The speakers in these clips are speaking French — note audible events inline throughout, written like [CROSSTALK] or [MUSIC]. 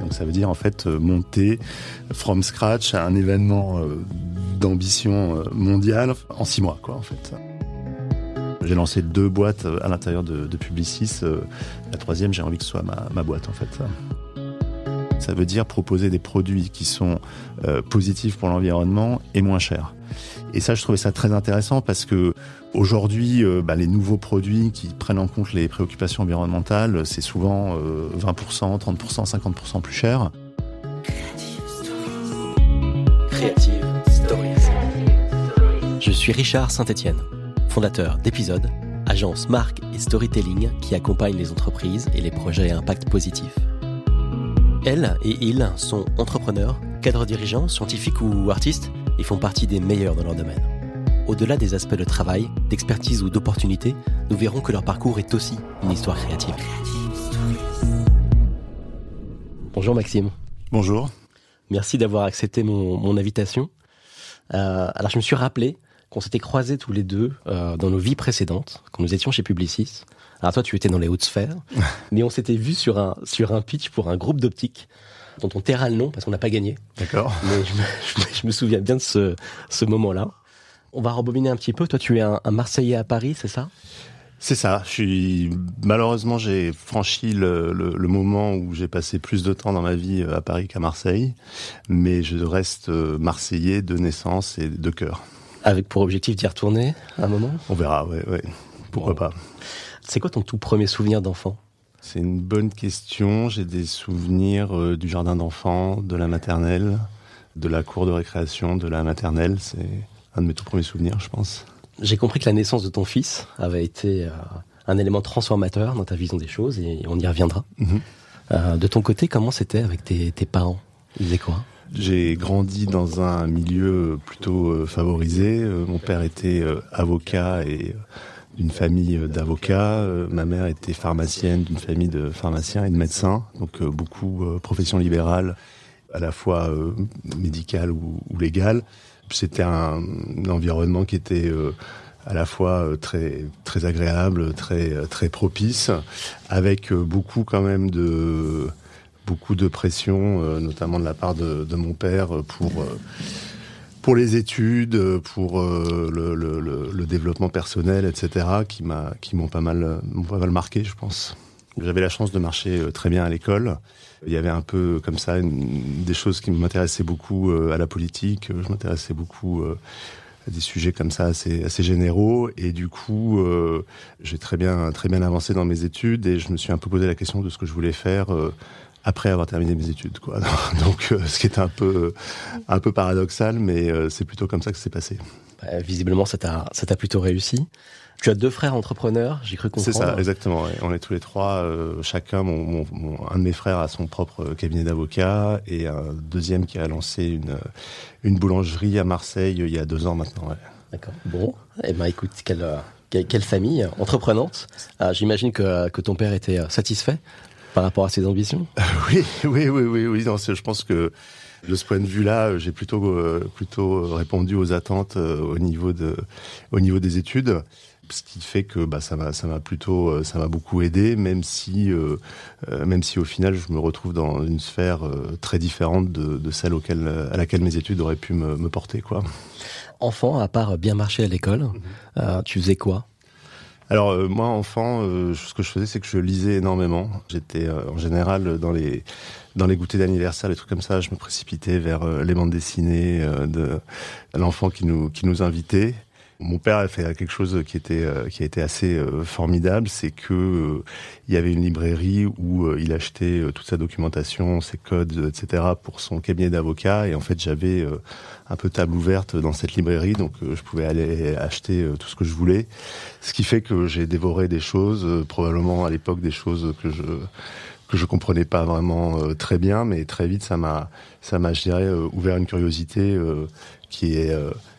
Donc ça veut dire en fait monter from scratch à un événement d'ambition mondiale en six mois, quoi, en fait. J'ai lancé deux boîtes à l'intérieur de, Publicis. La troisième, j'ai envie que ce soit ma, boîte, en fait. Ça veut dire proposer des produits qui sont euh, positifs pour l'environnement et moins chers. Et ça, je trouvais ça très intéressant parce que aujourd'hui, euh, bah, les nouveaux produits qui prennent en compte les préoccupations environnementales, c'est souvent 20%, 30%, 50% plus cher. Creative Stories. Je suis Richard Saint-Etienne, fondateur d'Épisode, agence marque et storytelling qui accompagne les entreprises et les projets à impact positif. Elle et il sont entrepreneurs, cadres dirigeants, scientifiques ou artistes et font partie des meilleurs dans leur domaine. Au-delà des aspects de travail, d'expertise ou d'opportunité, nous verrons que leur parcours est aussi une histoire créative. Bonjour Maxime. Bonjour. Merci d'avoir accepté mon, invitation. Euh, alors je me suis rappelé qu'on s'était croisés tous les deux euh, dans nos vies précédentes, quand nous étions chez Publicis. Alors toi, tu étais dans les hautes sphères, [LAUGHS] mais on s'était vu sur un sur un pitch pour un groupe d'optique dont on taira le nom parce qu'on n'a pas gagné. D'accord. Mais je me, [LAUGHS] souviens bien de ce ce moment-là. On va rebobiner un petit peu. Toi, tu es un, Marseillais à Paris, c'est ça? C'est ça. Je suis malheureusement j'ai franchi le, le, moment où j'ai passé plus de temps dans ma vie à Paris qu'à Marseille, mais je reste euh, marseillais de naissance et de cœur. Avec pour objectif d'y retourner un moment? On verra, ouais, ouais. Pourquoi pas. C'est quoi ton tout premier souvenir d'enfant? C'est une bonne question. J'ai des souvenirs euh, du jardin d'enfants, de la maternelle, de la cour de récréation, de la maternelle. C'est un de mes tout premiers souvenirs, je pense. J'ai compris que la naissance de ton fils avait été euh, un élément transformateur dans ta vision des choses et on y reviendra. Mhm. Euh, de ton côté, comment c'était avec tes, parents? Ils faisaient quoi? J'ai grandi dans un milieu plutôt favorisé. mon père était avocat et d'une famille d'avocats. Euh, ma mère était pharmacienne d'une famille de pharmaciens et de médecins, donc euh, beaucoup euh, profession libérale, à la fois médicale ou, ou légale. C'était un, environnement qui était à la fois très très agréable, très très propice, avec beaucoup quand même de beaucoup de pression, notamment de la part de, mon père pour pour les études, pour euh, le, le, développement personnel, etc., qui m'a, qui m'ont pas mal, pas mal marqué, je pense. J'avais la chance de marcher euh, très bien à l'école. Il y avait un peu comme ça des choses qui m'intéressaient beaucoup euh, à la politique. Je m'intéressais beaucoup à des sujets comme ça assez, généraux. Et du coup, j'ai très bien, très bien avancé dans mes études et je me suis un peu posé la question de ce que je voulais faire après avoir terminé mes études. Quoi. [LAUGHS] Donc, euh, ce qui est un peu, un peu paradoxal, mais euh, c'est plutôt comme ça que c'est passé. Bah, visiblement, ça t'a plutôt réussi. Tu as deux frères entrepreneurs, j'ai cru comprendre. C'est ça, exactement. On est tous les trois, euh, chacun, mon, un de mes frères a son propre cabinet d'avocat et un deuxième qui a lancé une, une boulangerie à Marseille il y a deux ans maintenant. D'accord. Bon, eh ben écoute, quelle, quelle, famille entreprenante. Ah, j'imagine que, que ton père était satisfait par rapport à ses ambitions [LAUGHS] Oui, oui, oui, oui, oui. Non, je pense que de ce point de vue-là, j'ai plutôt euh, plutôt répondu aux attentes euh, au niveau de au niveau des études ce qui fait que bah, ça m'a ça m'a plutôt euh, ça m'a beaucoup aidé même si même si au final je me retrouve dans une sphère très différente de, de celle auquel, à laquelle mes études auraient pu me, me porter quoi. Enfant, à part bien marcher à l'école, mhm. tu faisais quoi? Alors euh, moi, enfant, euh, ce que je faisais, c'est que je lisais énormément. J'étais euh, en général dans les dans les goûters d'anniversaire, les trucs comme ça, je me précipitais vers les bandes dessinées de l'enfant qui nous qui nous invitait. Mon père a fait quelque chose qui était qui a été assez formidable, c'est que il y avait une librairie où il achetait toute sa documentation, ses codes, etc. pour son cabinet d'avocat. Et en fait, j'avais un peu table ouverte dans cette librairie, donc euh, je pouvais aller acheter euh, tout ce que je voulais. Ce qui fait que j'ai dévoré des choses, euh, probablement à l'époque des choses que je que je comprenais pas vraiment très bien, mais très vite ça m'a ça m'a je dirais ouvert une curiosité qui est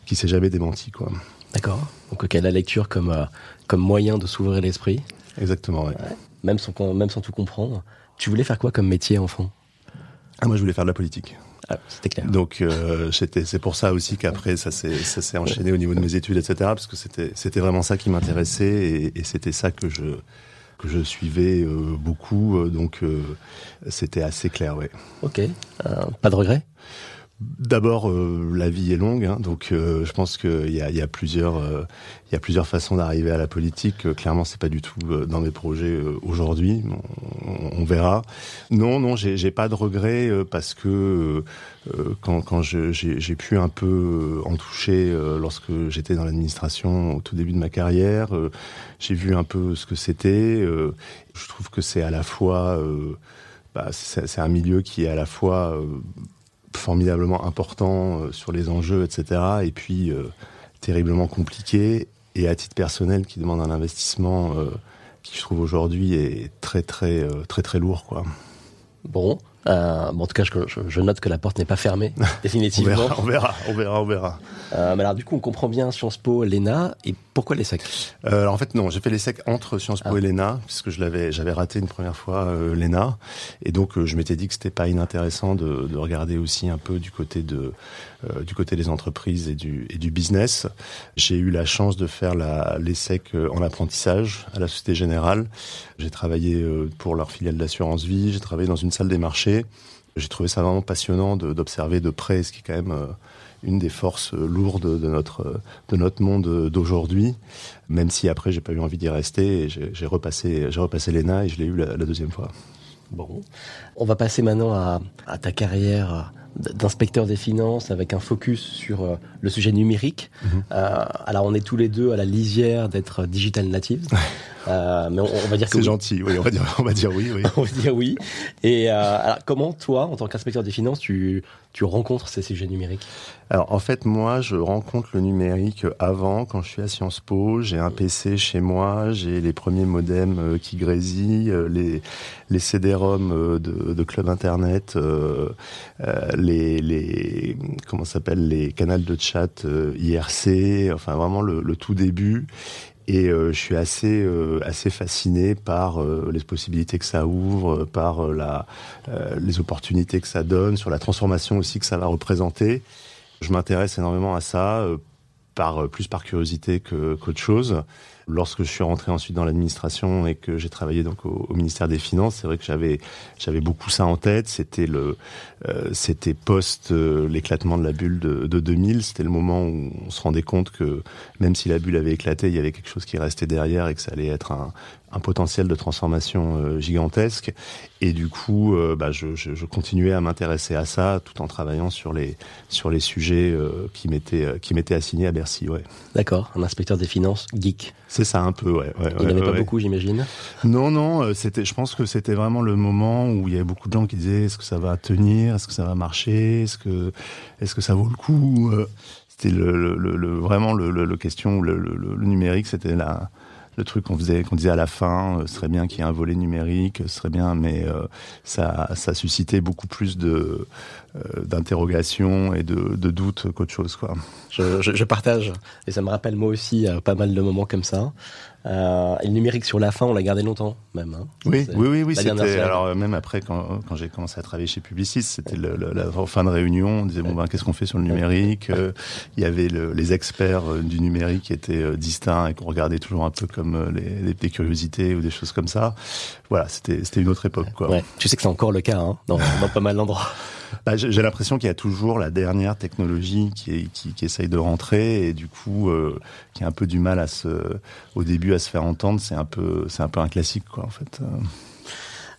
qui s'est jamais démentie quoi. D'accord. Donc ok la lecture comme comme moyen de s'ouvrir l'esprit. Exactement. Ouais. Même sans même sans tout comprendre. Tu voulais faire quoi comme métier enfant? Ah moi je voulais faire de la politique. Ah, c'était clair. Donc euh, c'est pour ça aussi qu'après ça s'est enchaîné au niveau de mes études, etc. Parce que c'était vraiment ça qui m'intéressait et, et c'était ça que je que je suivais beaucoup, donc c'était assez clair, ouais. Ok, pas de regret D'abord, euh, la vie est longue, hein, donc euh, je pense qu'il y a, y a, plusieurs, euh, y a plusieurs façons d'arriver à la politique. clairement, c'est pas du tout dans mes projets aujourd'hui. On, on, verra. Non, non, j'ai pas de regrets parce que quand, quand j'ai pu un peu en toucher lorsque j'étais dans l'administration au tout début de ma carrière, j'ai vu un peu ce que c'était. je trouve que c'est à la fois, bah, c'est un milieu qui est à la fois formidablement important euh, sur les enjeux, etc. Et puis euh, terriblement compliqué et à titre personnel qui demande un investissement euh, qui je trouve aujourd'hui est très très très très lourd quoi. Bon, euh, bon, en tout cas, je, je, note que la porte n'est pas fermée, [LAUGHS] définitivement. on, verra, on verra, on verra, Euh, mais alors, du coup, on comprend bien Sciences Po, l'ENA, et pourquoi l'ESSEC euh, En fait, non, j'ai fait l'ESSEC entre Sciences Po ah. et l'ENA, puisque je l'avais, j'avais raté une première fois euh, l'ENA, et donc euh, je m'étais dit que c'était pas inintéressant de, de, regarder aussi un peu du côté de, euh, du côté des entreprises et du, et du business. J'ai eu la chance de faire la, l'ESSEC en apprentissage à la Société Générale. J'ai travaillé pour leur filiale d'assurance vie, j'ai travaillé dans une salle des marchés j'ai trouvé ça vraiment passionnant d'observer de, près ce qui est quand même euh, une des forces euh, lourdes de notre, euh, de notre monde d'aujourd'hui, même si après j'ai pas eu envie d'y rester et j'ai repassé, j'ai repassé l'ENA et je l'ai eu la, deuxième fois. Bon, on va passer maintenant à, à ta carrière d'inspecteur des finances avec un focus sur le sujet numérique. Mhm. euh, alors on est tous les deux à la lisière d'être digital native. [LAUGHS] Euh, mais on, va dire que c'est gentil. Oui, on va dire, on va dire oui. oui. [LAUGHS] on va dire oui. Et euh, alors, comment toi, en tant qu'inspecteur des finances, tu tu rencontres ces sujets numériques? Alors en fait, moi, je rencontre le numérique avant, quand je suis à Sciences Po. J'ai un PC chez moi, j'ai les premiers modems euh, qui grésillent, euh, les les CD-ROM de, de club internet, euh, les les comment s'appelle les canaux de chat IRC, enfin vraiment le, le tout début. Et euh, je suis assez euh, assez fasciné par euh, les possibilités que ça ouvre, par la les opportunités que ça donne, sur la transformation aussi que ça va représenter. Je m'intéresse énormément à ça, par plus par curiosité que qu'autre chose lorsque je suis rentré ensuite dans l'administration et que j'ai travaillé donc au, ministère des Finances, c'est vrai que j'avais j'avais beaucoup ça en tête. C'était le euh, c'était post euh, l'éclatement de la bulle de, de 2000. C'était le moment où on se rendait compte que même si la bulle avait éclaté, il y avait quelque chose qui restait derrière et que ça allait être un, un potentiel de transformation euh, gigantesque. Et du coup, euh, bah, je, je, je, continuais à m'intéresser à ça tout en travaillant sur les, sur les sujets euh, qui m'étaient qui m'étaient assignés à Bercy. Ouais. D'accord, un inspecteur des finances geek. C'est ça un peu, ouais. ouais il n'y avait pas beaucoup, j'imagine. Non, non, c'était. Je pense que c'était vraiment le moment où il y avait beaucoup de gens qui disaient est-ce que ça va tenir, est-ce que ça va marcher, est-ce que est-ce que ça vaut le coup? C'était le, le, le, vraiment le, le, question, le, le numérique, c'était la le truc qu'on faisait, qu'on disait à la fin, euh, serait bien qu'il y ait un volet numérique, serait bien, mais euh, ça, ça suscitait beaucoup plus de euh, d'interrogations et de, doutes qu'autre chose, quoi. Je, je, partage et ça me rappelle moi aussi pas mal de moments comme ça. Euh, et le numérique sur la fin, on l'a gardé longtemps, même. Hein. Oui, oui, oui, oui. C'était alors même après quand, quand j'ai commencé à travailler chez Publicis, c'était la fin de réunion. On disait bon ben qu'est-ce qu'on fait sur le numérique? Euh, Il y avait le, les experts euh, du numérique qui étaient distincts et qu'on regardait toujours un peu comme les, des curiosités ou des choses comme ça. Voilà, c'était c'était une autre époque, quoi. Ouais. Tu sais que c'est encore le cas hein, dans, dans pas mal d'endroits. Bah, J'ai l'impression qu'il y a toujours la dernière technologie qui, qui, qui, essaye de rentrer et du coup euh, qui a un peu du mal à se, au début à se faire entendre. C'est un peu, c'est un peu un classique quoi en fait.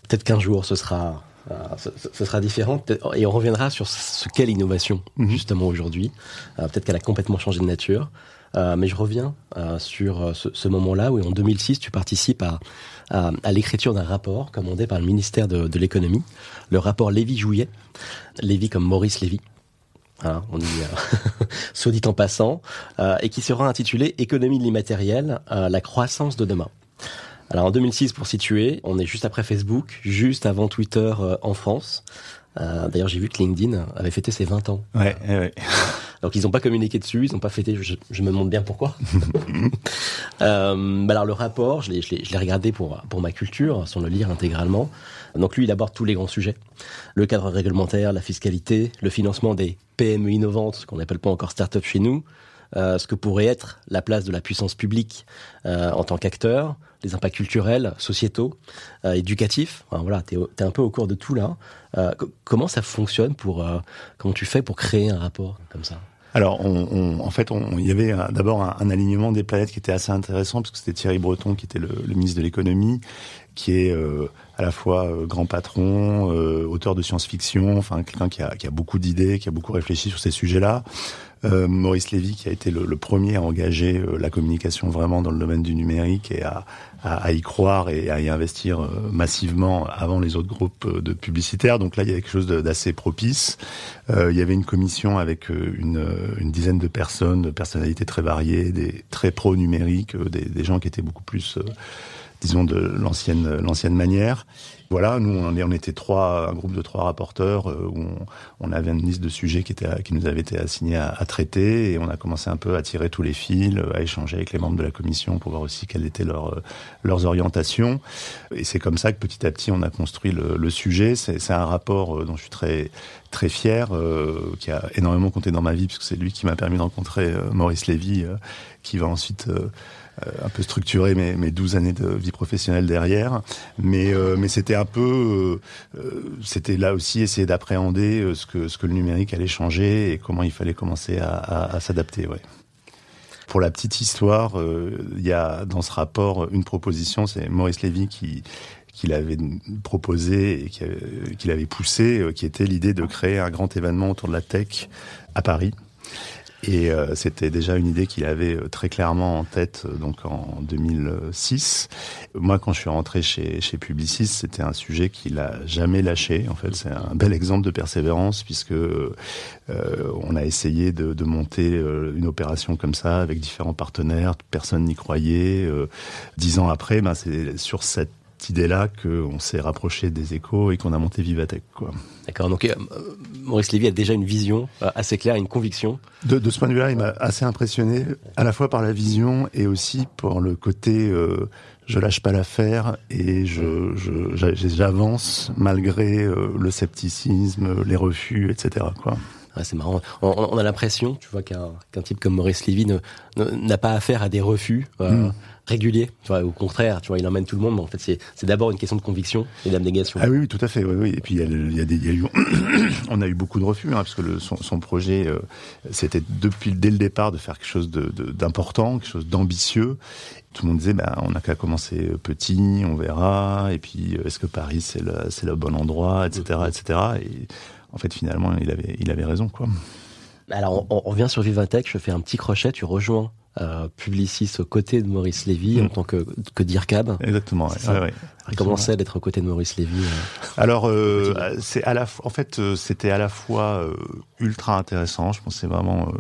Peut-être qu'un jour ce sera euh, ce, ce, sera différent et on reviendra sur ce qu'est l'innovation -hmm. justement aujourd'hui. Euh, Peut-être qu'elle a complètement changé de nature. Euh, mais je reviens euh, sur ce, ce moment-là où en 2006 tu participes à, à, à l'écriture d'un rapport commandé par le ministère de, de l'économie, le rapport Lévy-Jouillet, Lévy comme Maurice Lévy. Hein, on dit euh, [LAUGHS] dit en passant, euh, et qui sera intitulé Économie de l'immatériel, euh, la croissance de demain. Alors en 2006, pour situer, on est juste après Facebook, juste avant Twitter euh, en France. Euh, D'ailleurs, j'ai vu que LinkedIn avait fêté ses 20 ans. Ouais, ouais. [LAUGHS] Donc ils n'ont pas communiqué dessus, ils n'ont pas fêté. Je, je, me demande bien pourquoi. [LAUGHS] euh, bah alors le rapport, je l'ai regardé pour pour ma culture, sans le lire intégralement. Donc lui, il aborde tous les grands sujets le cadre réglementaire, la fiscalité, le financement des PME innovantes, ce qu'on n'appelle pas encore start-up chez nous, ce que pourrait être la place de la puissance publique en tant qu'acteur, les impacts culturels, sociétaux, éducatifs. voilà, tu es, un peu au cours de tout là. comment ça fonctionne pour comment tu fais pour créer un rapport comme ça? Alors, en fait, il y avait d'abord un, alignement des planètes qui était assez intéressant, parce que c'était Thierry Breton qui était le, ministre de l'économie, qui est euh, à la fois euh, grand patron, euh, auteur de science-fiction, enfin quelqu'un qui a, qui a beaucoup d'idées, qui a beaucoup réfléchi sur ces sujets-là. Euh, Maurice Lévy qui a été le, le premier à engager euh, la communication vraiment dans le domaine du numérique et à, à, à y croire et à y investir euh, massivement avant les autres groupes de publicitaires. Donc là, il y avait quelque chose d'assez propice. il y avait une commission avec une, une, dizaine de personnes, de personnalités très variées, des très pro-numériques, des, des, gens qui étaient beaucoup plus disons de l'ancienne l'ancienne manière. Voilà, nous on, on était trois, un groupe de trois rapporteurs euh, où on, avait une liste de sujets qui, était, qui nous avait été assignés à, traiter et on a commencé un peu à tirer tous les fils, à échanger avec les membres de la commission pour voir aussi quelles étaient leurs leurs orientations. Et c'est comme ça que petit à petit on a construit le, le sujet. C'est un rapport euh, dont je suis très très fier, euh, qui a énormément compté dans ma vie puisque c'est lui qui m'a permis de euh, Maurice Lévy, qui va ensuite euh, un peu structuré mes, mes 12 années de vie professionnelle derrière. Mais, euh, mais c'était un peu, euh, c'était là aussi essayer d'appréhender ce que, ce que le numérique allait changer et comment il fallait commencer à, s'adapter. Pour la petite histoire, il y a dans ce rapport une proposition, c'est Maurice Lévy qui qu'il avait proposé et qu'il avait poussé, qui était l'idée de créer un grand événement autour de la tech à Paris. Et euh, c'était déjà une idée qu'il avait euh, très clairement en tête euh, donc en 2006. Moi, quand je suis rentré chez, chez Publicis, c'était un sujet qu'il a jamais lâché. En fait, c'est un bel exemple de persévérance puisque euh, on a essayé de, de monter une opération comme ça avec différents partenaires. Personne n'y croyait. Dix ans après, ben, c'est sur cette idée-là qu'on s'est rapproché des échos et qu'on a monté Vivatech. Quoi. D'accord, donc euh, Maurice Lévy a déjà une vision euh, assez claire, une conviction. De, de ce point de vue-là, il m'a assez impressionné, à la fois par la vision et aussi par le côté euh, je lâche pas l'affaire et je, j'avance malgré le scepticisme, les refus, etc. Quoi. c'est marrant. On, a l'impression, tu vois, qu'un type comme Maurice Lévy n'a pas affaire à des refus. Hmm régulier. Tu vois, au contraire, tu vois, il emmène tout le monde. Mais en fait, c'est d'abord une question de conviction et d'abnégation. Ah oui, oui, tout à fait. Oui, oui. Et puis il y a, il y a, des, il y a eu, [COUGHS] on a eu beaucoup de refus, hein, parce que le, son, son, projet, euh, c'était depuis dès le départ de faire quelque chose d'important, quelque chose d'ambitieux. Tout le monde disait, ben, on n'a qu'à commencer petit, on verra. Et puis, euh, est-ce que Paris c'est le, le bon endroit, etc., etc. Et en fait, finalement, il avait, il avait raison, quoi. Alors, on, on revient sur Vivatech. Je fais un petit crochet. Tu rejoins euh, Publicis aux côtés de Maurice Lévy en mm. tant que, que DIRCAB. Exactement. Ouais, ouais, Comment c'est d'être aux côtés de Maurice Lévy euh, Alors, euh, c'est à la, en fait, euh, c'était à la fois ultra intéressant. Je pensais vraiment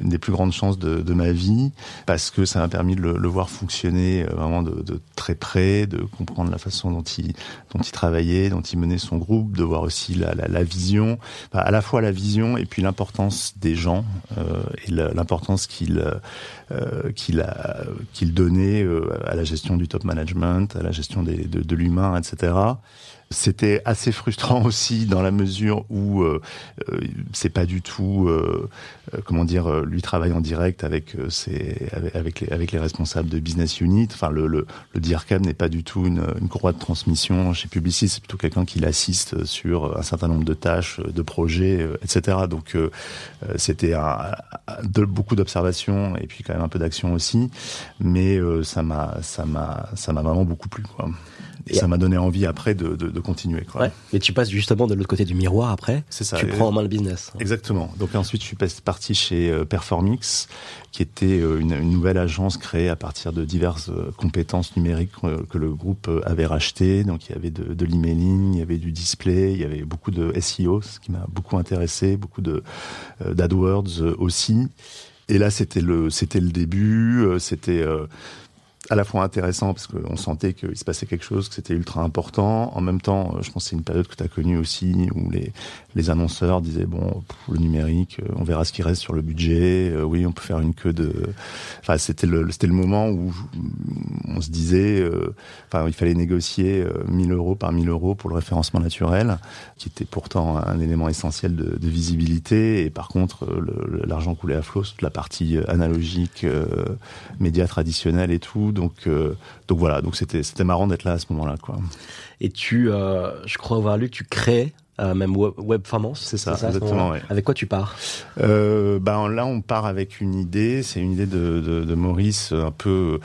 une des plus grandes chances de, de, ma vie parce que ça m'a permis de le, le, voir fonctionner euh, vraiment de, de, très près, de comprendre la façon dont il, dont il travaillait, dont il menait son groupe, de voir aussi la, la, la vision, à la fois la vision et puis l'importance des gens euh, et l'importance qu'il euh, qu'il qu'il donnait euh, à la gestion du top management, à la gestion des, de, de l'humain, etc. C'était assez frustrant [LAUGHS] aussi dans la mesure où euh, euh c'est pas du tout, euh, euh, comment dire, euh, lui travaille en direct avec ses, avec, les, avec les responsables de business unit. Enfin, le, le, le DIRCAM n'est pas du tout une, une courroie de transmission chez Publicis. C'est plutôt quelqu'un qui l'assiste sur un certain nombre de tâches, de projets, etc. Donc, c'était de, beaucoup d'observations et puis quand même un peu d'action aussi. Mais ça m'a, ça m'a, ça m'a vraiment beaucoup plu. Quoi. Et, ça m'a donné envie après de, de, de continuer. Quoi. Ouais. Et tu passes justement de l'autre côté du miroir après. C'est ça. Tu prends en main le business. Exactement. Donc ensuite, je suis parti chez euh, Performix, qui était euh, une, une, nouvelle agence créée à partir de diverses euh, compétences numériques que le groupe avait rachetées. Donc il y avait de, de l'emailing, il y avait du display, il y avait beaucoup de SEO, ce qui m'a beaucoup intéressé, beaucoup de d'AdWords aussi. Et là, c'était le c'était le début. C'était à la fois intéressant parce qu'on sentait qu'il se passait quelque chose, que c'était ultra important. En même temps, je pense que c'est une période que tu as connue aussi où les, les annonceurs disaient bon, le numérique, euh, on verra ce qui reste sur le budget. Euh, oui, on peut faire une queue de. Enfin, c'était le c'était le moment où on se disait, euh, enfin, il fallait négocier 1000 euros par 1000 euros pour le référencement naturel, qui était pourtant un élément essentiel de, visibilité. Et par contre, l'argent coulait à flot, toute la partie analogique, médias traditionnels et tout. Donc donc voilà, donc c'était c'était marrant d'être là à ce moment-là, quoi. Et tu, je crois avoir lu, tu crées euh, même web, web C'est ça, exactement. Avec quoi tu pars euh, ben là, on part avec une idée. C'est une idée de, de, de, Maurice, un peu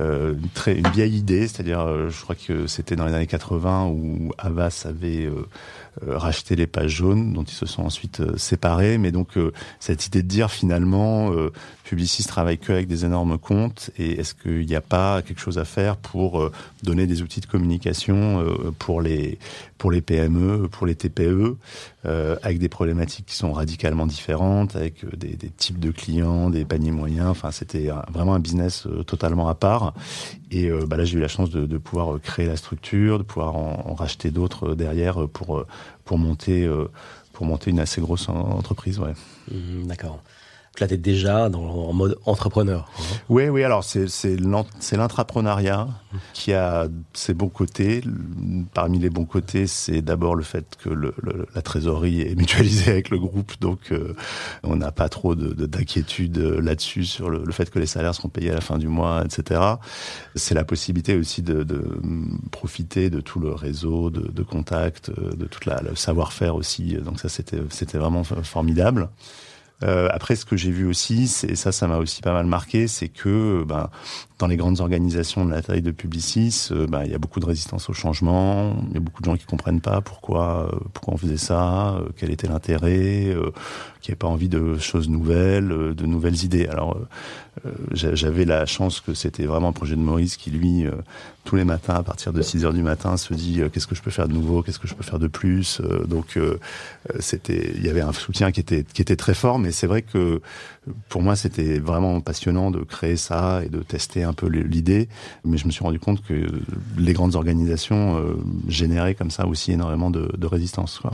euh, une, très, une vieille idée. C'est-à-dire, euh, je crois que c'était dans les années 80 où Avas avait euh, euh, racheté les pages jaunes, dont ils se sont ensuite séparés. Mais donc, cette idée de dire finalement, Publicis travaille que avec des énormes comptes, et est-ce qu'il n'y a pas quelque chose à faire pour donner des outils de communication pour les pour les PME, pour les TPE, euh, avec des problématiques qui sont radicalement différentes, avec euh, des, des, types de clients, des paniers moyens. Enfin, c'était vraiment un business euh, totalement à part. Et euh, bah là, j'ai eu la chance de, de, pouvoir créer la structure, de pouvoir en, en racheter d'autres derrière pour pour monter pour monter une assez grosse entreprise. Ouais. Mmh, d'accord là, tu es déjà en mode entrepreneur. Oui, oui, alors c'est l'intrapreneuriat qui a ses bons côtés. Parmi les bons côtés, c'est d'abord le fait que la trésorerie est mutualisée avec le groupe, donc euh, on n'a pas trop d'inquiétude de, là-dessus sur le, fait que les salaires seront payés à la fin du mois, etc. C'est la possibilité aussi de, profiter de tout le réseau de, de contacts, de tout le savoir-faire aussi. Donc ça, c'était vraiment formidable. Euh, après, ce que j'ai vu aussi, c'est ça, ça m'a aussi pas mal marqué, c'est que ben, dans les grandes organisations de la taille de Publicis, euh, ben, il y a beaucoup de résistance au changement. Il y a beaucoup de gens qui comprennent pas pourquoi, euh, pourquoi on faisait ça, quel était l'intérêt, qui n'avaient pas envie de choses nouvelles, de nouvelles idées. Alors, j'avais la chance que c'était vraiment un projet de Maurice qui, lui, tous les matins, à partir de 6 heures du matin, se dit qu'est-ce que je peux faire de nouveau, qu'est-ce que je peux faire de plus. donc, c'était, il y avait un soutien qui était qui était très fort, mais c'est vrai que pour moi, c'était vraiment passionnant de créer ça et de tester un peu l'idée. Mais je me suis rendu compte que les grandes organisations euh, généraient comme ça aussi énormément de, de résistance. Quoi.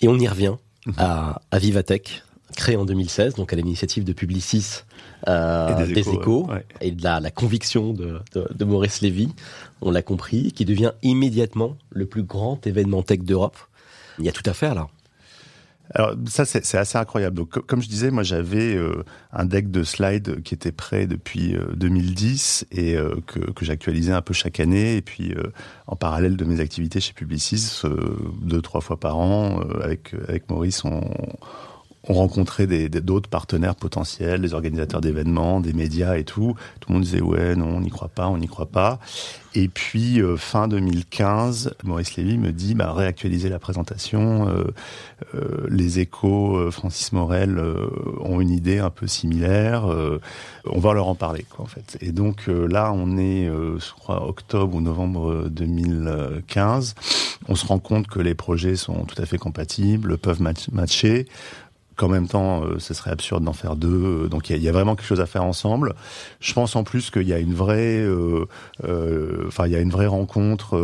Et on y revient à, à Vivatech, créé en 2016, donc à l'initiative de Publicis euh, des, échos, et de la, la conviction de, de, de, Maurice Lévy, on l'a compris, qui devient immédiatement le plus grand événement tech d'Europe. Il y a tout à faire là. Alors ça c'est assez incroyable. Donc comme je disais, moi j'avais euh, un deck de slides qui était prêt depuis 2010 euh, et euh, que, que j'actualisais un peu chaque année. Et puis en parallèle de mes activités chez Publicis, deux trois fois par an, avec avec Maurice, on, on rencontrait d'autres partenaires potentiels, des organisateurs d'événements, des médias et tout. Tout le monde disait ouais, non, on n'y croit pas, on n'y croit pas. Et puis euh, fin 2015, Maurice Lévy me dit bah, réactualiser la présentation. Euh, euh, les échos, Francis Morel ont une idée un peu similaire. on va leur en parler quoi en fait. Et donc là, on est, je crois, octobre ou novembre 2015. On se rend compte que les projets sont tout à fait compatibles, peuvent matcher qu'en même temps, euh, ce serait absurde d'en faire deux. Donc il y, y, a vraiment quelque chose à faire ensemble. Je pense en plus qu'il y a une vraie, euh, euh, enfin il y a une vraie rencontre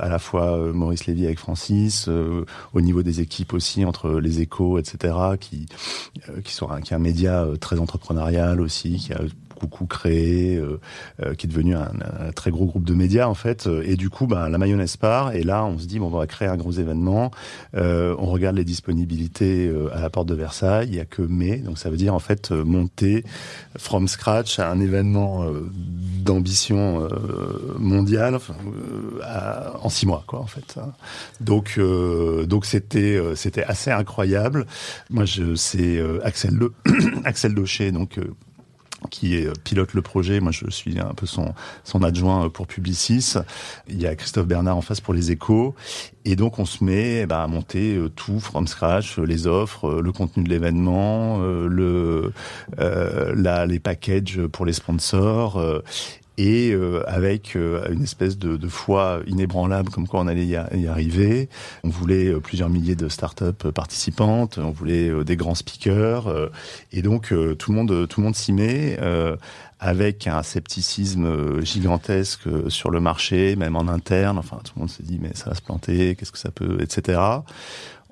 à la fois Maurice Lévy avec Francis, au niveau des équipes aussi entre les échos, etc. qui qui sont qui est un média très entrepreneurial aussi, qui a Coucou créé, euh, euh, qui est devenu un, très gros groupe de médias en fait. Et du coup, bah, la mayonnaise part. Et là, on se dit bon, on va créer un gros événement. Euh, on regarde les disponibilités à la porte de Versailles. Il y a que mai, donc ça veut dire en fait monter from scratch à un événement d'ambition mondiale en six mois, quoi, en fait. Donc, donc c'était c'était assez incroyable. Moi, je c'est Axel Le [COUGHS] Axel Daucher, donc qui euh, pilote le projet. Moi, je suis un peu son, son adjoint euh, pour Publicis. Il y a Christophe Bernard en face pour les échos. Et donc, on se met eh ben, à monter euh, tout from scratch, les offres, le contenu de l'événement, le, euh, les packages pour les sponsors. Et euh, avec euh, une espèce de, de, foi inébranlable comme quoi on allait y, arriver. On voulait euh, plusieurs milliers de startups participantes, on voulait des grands speakers, et donc tout le monde, tout le monde s'y met. avec un scepticisme gigantesque sur le marché, même en interne. Enfin, tout le monde se dit mais ça va se planter, qu'est-ce que ça peut, etc.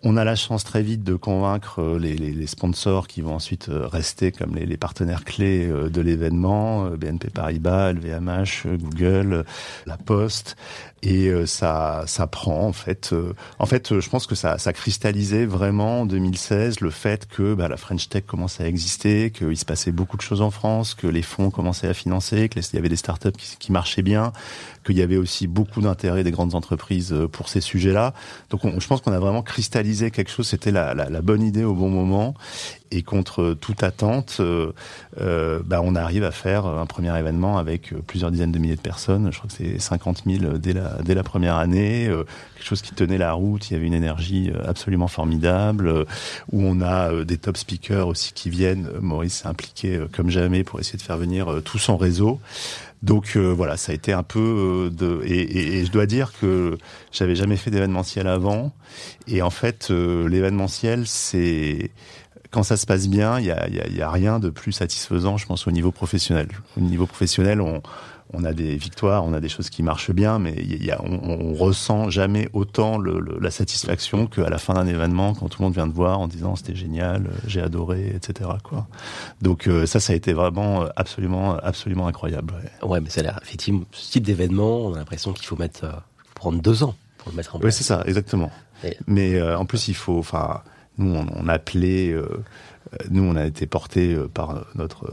On a la chance très vite de convaincre euh, les, sponsors qui vont ensuite euh, rester comme les, partenaires clés euh, de l'événement, BNP Paribas, LVMH, Google, La Poste, et ça, ça prend en fait. en fait, je pense que ça, ça cristallisait vraiment en 2016 le fait que bah, la French Tech commençait à exister, qu'il se passait beaucoup de choses en France, que les fonds commençaient à financer, qu'il y avait des startups qui marchaient bien, qu'il y avait aussi beaucoup d'intérêt des grandes entreprises euh, pour ces sujets-là. Donc je pense qu'on a vraiment cristallisé quelque chose, c'était la, la, bonne idée au bon moment. Et contre toute attente, euh, euh, bah, on arrive à faire un premier événement avec plusieurs dizaines de milliers de personnes. Je crois que c'est 50 000 dès la, première année. Euh, quelque chose qui tenait la route. Il y avait une énergie absolument formidable. où on a des top speakers aussi qui viennent. Maurice s'est impliqué comme jamais pour essayer de faire venir tout son réseau. Donc euh, voilà, ça a été un peu euh, de et, et, je dois dire que j'avais jamais fait d'événementiel avant. Et en fait euh, l'événementiel c'est quand ça se passe bien, il y a, y, a, y a, rien de plus satisfaisant, je pense, au niveau professionnel. Au niveau professionnel, on, on a des victoires, on a des choses qui marchent bien, mais y a, on, on, ressent jamais autant le, la satisfaction qu'à la fin d'un événement, quand tout le monde vient de voir en disant c'était génial, j'ai adoré, etc. Quoi. Donc euh, ça, ça a été vraiment euh, absolument, absolument incroyable. Ouais, mais ça a effectivement ce type d'événement, on a l'impression qu'il faut mettre, euh, prendre deux ans pour le mettre en place. Oui, c'est ça, exactement. Mais en plus, il faut, enfin, nous, on, on a appelé, nous, on a été porté par notre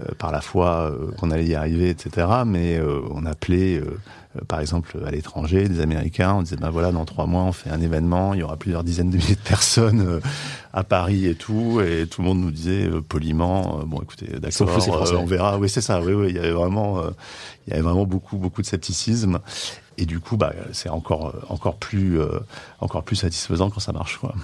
euh, par la foi euh, qu'on allait y arriver, etc. Mais euh, on appelait, par exemple, à l'étranger, des Américains, on disait, ben voilà, dans trois mois, on fait un événement, il y aura plusieurs dizaines de milliers de personnes à Paris et tout, et tout le monde nous disait poliment, bon, écoutez, d'accord, on verra. Oui, c'est ça. Oui, oui, il y avait vraiment, il y avait vraiment beaucoup, beaucoup de scepticisme. Et du coup, bah, c'est encore, encore plus, encore plus satisfaisant quand ça marche, quoi.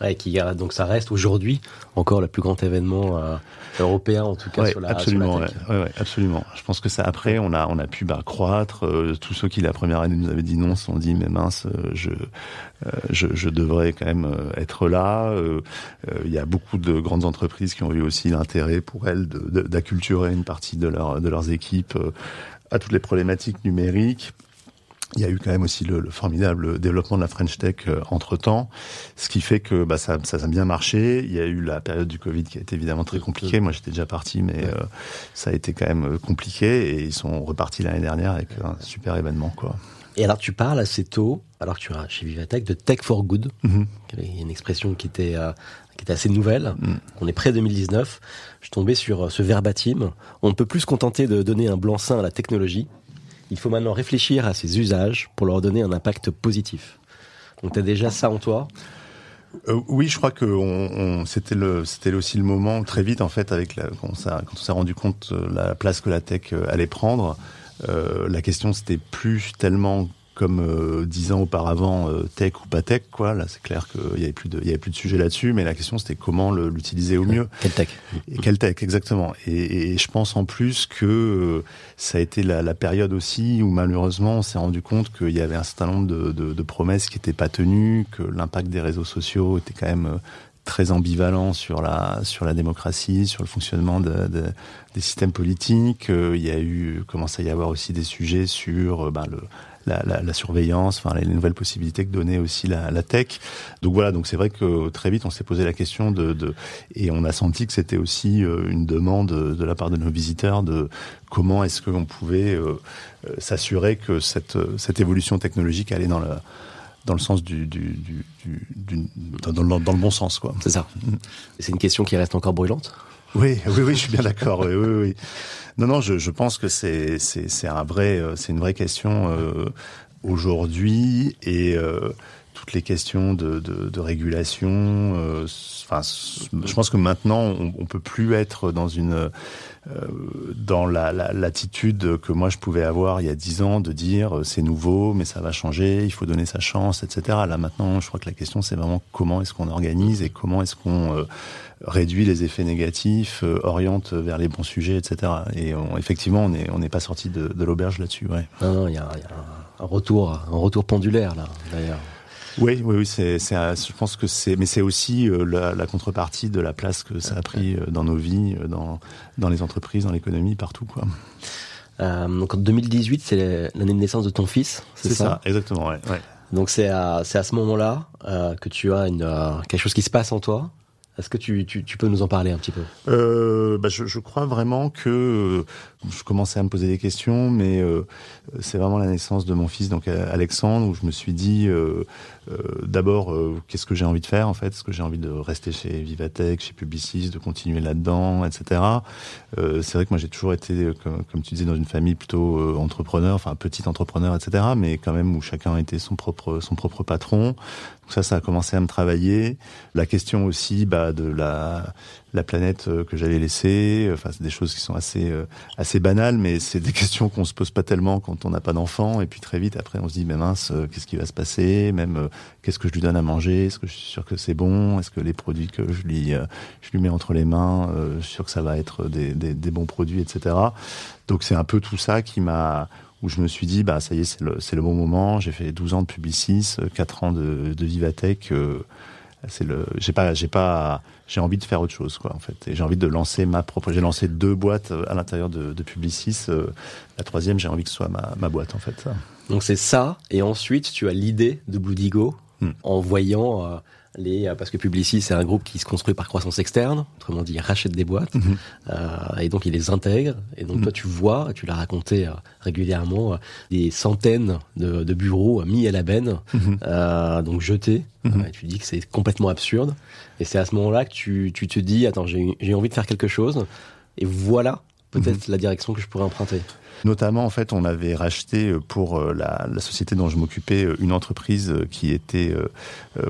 Ouais, qui, donc ça reste aujourd'hui encore le plus grand événement euh, européen en tout cas sur la absolument, sur la ouais, absolument. Je pense que ça après on a on a pu bah, croître. Euh, tous ceux qui la première année nous avaient dit non se sont dit mais mince euh, je, je, je devrais quand même être là. Il y a beaucoup de grandes entreprises qui ont eu aussi l'intérêt pour elles d'acculturer une partie de leur de leurs équipes à toutes les problématiques numériques il y a eu quand même aussi le, le formidable développement de la French Tech euh, entre temps, ce qui fait que bah, ça, ça, a bien marché. Il y a eu la période du Covid qui a été évidemment très compliquée. Moi, j'étais déjà parti, mais euh, ça a été quand même euh, compliqué et ils sont repartis l'année dernière avec un super événement, quoi. Et alors, tu parles assez tôt, alors que tu es chez Vivatech, de Tech for Good. Mm Il y a une expression qui était qui était assez nouvelle. Mm. On est près 2019. Je suis tombé sur ce verbatim. On ne peut plus se contenter de donner un blanc-seing à la technologie il faut maintenant réfléchir à ses usages pour leur donner un impact positif. Donc tu as déjà ça en toi? Euh, oui, je crois que c'était aussi le moment très vite en fait quand, on s'est rendu compte de la place que la tech euh, allait prendre. Euh, la question c'était plus tellement comme euh, dix ans auparavant, euh, tech ou pas tech, quoi. Là, c'est clair qu'il y avait plus de, il y avait plus de sujet là-dessus, mais la question c'était comment l'utiliser au mieux. Quelle tech? Et quelle tech, exactement. Et, et, je pense en plus que euh, ça a été la, la, période aussi où malheureusement on s'est rendu compte qu'il y avait un certain nombre de, de, de promesses qui n'étaient pas tenues, que l'impact des réseaux sociaux était quand même très ambivalent sur la sur la démocratie, sur le fonctionnement de, de, des systèmes politiques. il y a eu commence à y avoir aussi des sujets sur ben, le la, la, la, surveillance, enfin les nouvelles possibilités que donnait aussi la, la tech. Donc voilà, donc c'est vrai que très vite on s'est posé la question de, de, et on a senti que c'était aussi euh, une demande de la part de nos visiteurs de comment est-ce qu'on pouvait euh, euh, s'assurer que cette, cette évolution technologique allait dans le dans le sens du, du, du, du dans, dans, dans, le bon sens quoi. C'est ça. Mm. C'est une question qui reste encore brûlante? Oui, [LAUGHS] oui, oui, je suis bien d'accord. Oui, oui, oui. Non, non, je, je pense que c'est c'est un vrai, euh, c'est une vraie question euh, aujourd'hui et euh, toutes les questions de, de, de régulation. Enfin, je pense que maintenant, on, on peut plus être dans une dans la, l'attitude que moi je pouvais avoir il y a dix ans de dire c'est nouveau mais ça va changer, il faut donner sa chance, etc. Là maintenant, je crois que la question c'est vraiment comment est-ce qu'on organise et comment est-ce qu'on réduit les effets négatifs, euh, oriente vers les bons sujets, etc. Et effectivement, on n'est pas sorti de, l'auberge là-dessus. Ouais. Non, non, il y a, y a un retour, un retour pendulaire là, d'ailleurs. Oui, oui, oui, c'est, c'est, je pense que c'est, mais c'est aussi euh, la, la, contrepartie de la place que ça a pris euh, dans nos vies, dans, dans les entreprises, dans l'économie, partout, quoi. Euh, donc en 2018, c'est l'année de naissance de ton fils, c'est, c'est ça, ça, exactement, ouais. ouais. Donc c'est à, c'est à ce moment-là euh, que tu as une, euh, quelque chose qui se passe en toi est-ce que tu, tu, tu, peux nous en parler un petit peu? Euh, bah je, je, crois vraiment que euh, je commençais à me poser des questions, mais euh, c'est vraiment la naissance de mon fils, donc Alexandre, où je me suis dit euh, euh d'abord qu'est-ce que j'ai envie de faire en fait? Est-ce que j'ai envie de rester chez Vivatech, chez Publicis, de continuer là-dedans, etc. c'est vrai que moi j'ai toujours été, comme, comme, tu disais, dans une famille plutôt entrepreneur, enfin petit entrepreneur, etc. Mais quand même où chacun était son propre son propre patron. Donc ça, ça a commencé à me travailler. La question aussi bah, de la, la planète euh, que j'avais laissée, enfin, c'est des choses qui sont assez, euh, assez banales, mais c'est des [LAUGHS] questions qu'on se pose pas tellement quand on n'a pas d'enfant. Et puis très vite, après, on se dit, mais mince, euh, qu'est-ce qui va se passer? Même, qu'est-ce que je lui donne à manger? Est-ce que je suis sûr que c'est bon? Est-ce que les produits que je lui, je lui mets entre les mains, je suis sûr que ça va être des, des, des bons produits, etc. Donc c'est un peu tout ça qui m'a où je me suis dit, bah ça y est, c'est le, le, bon moment. J'ai fait 12 ans de Publicis, 4 ans de, de Vivatech. Euh, c'est le, j'ai pas, j'ai pas, j'ai envie de faire autre chose, quoi, en fait. Et j'ai envie de lancer ma propre. J'ai lancé deux boîtes à l'intérieur de, de Publicis. Euh, la troisième, j'ai envie que ce soit ma, ma boîte, en fait. Donc c'est ça. Et ensuite, tu as l'idée de Blue Digo hmm. en voyant. Euh, les, parce que Publicis, c'est un groupe qui se construit par croissance externe, autrement dit, il rachète des boîtes, mm -hmm. euh, et donc il les intègre. Et donc mm -hmm. toi, tu vois, tu l'as raconté euh, régulièrement, euh, des centaines de, de, bureaux mis à la benne, mm -hmm. donc jetés. et tu dis que c'est complètement absurde. Et c'est à ce moment-là que tu, tu, te dis, attends, j'ai envie de faire quelque chose. Et voilà peut-être la direction que je pourrais emprunter. Notamment, en fait, on avait racheté euh, pour euh, la, la société dont je m'occupais euh, une entreprise qui était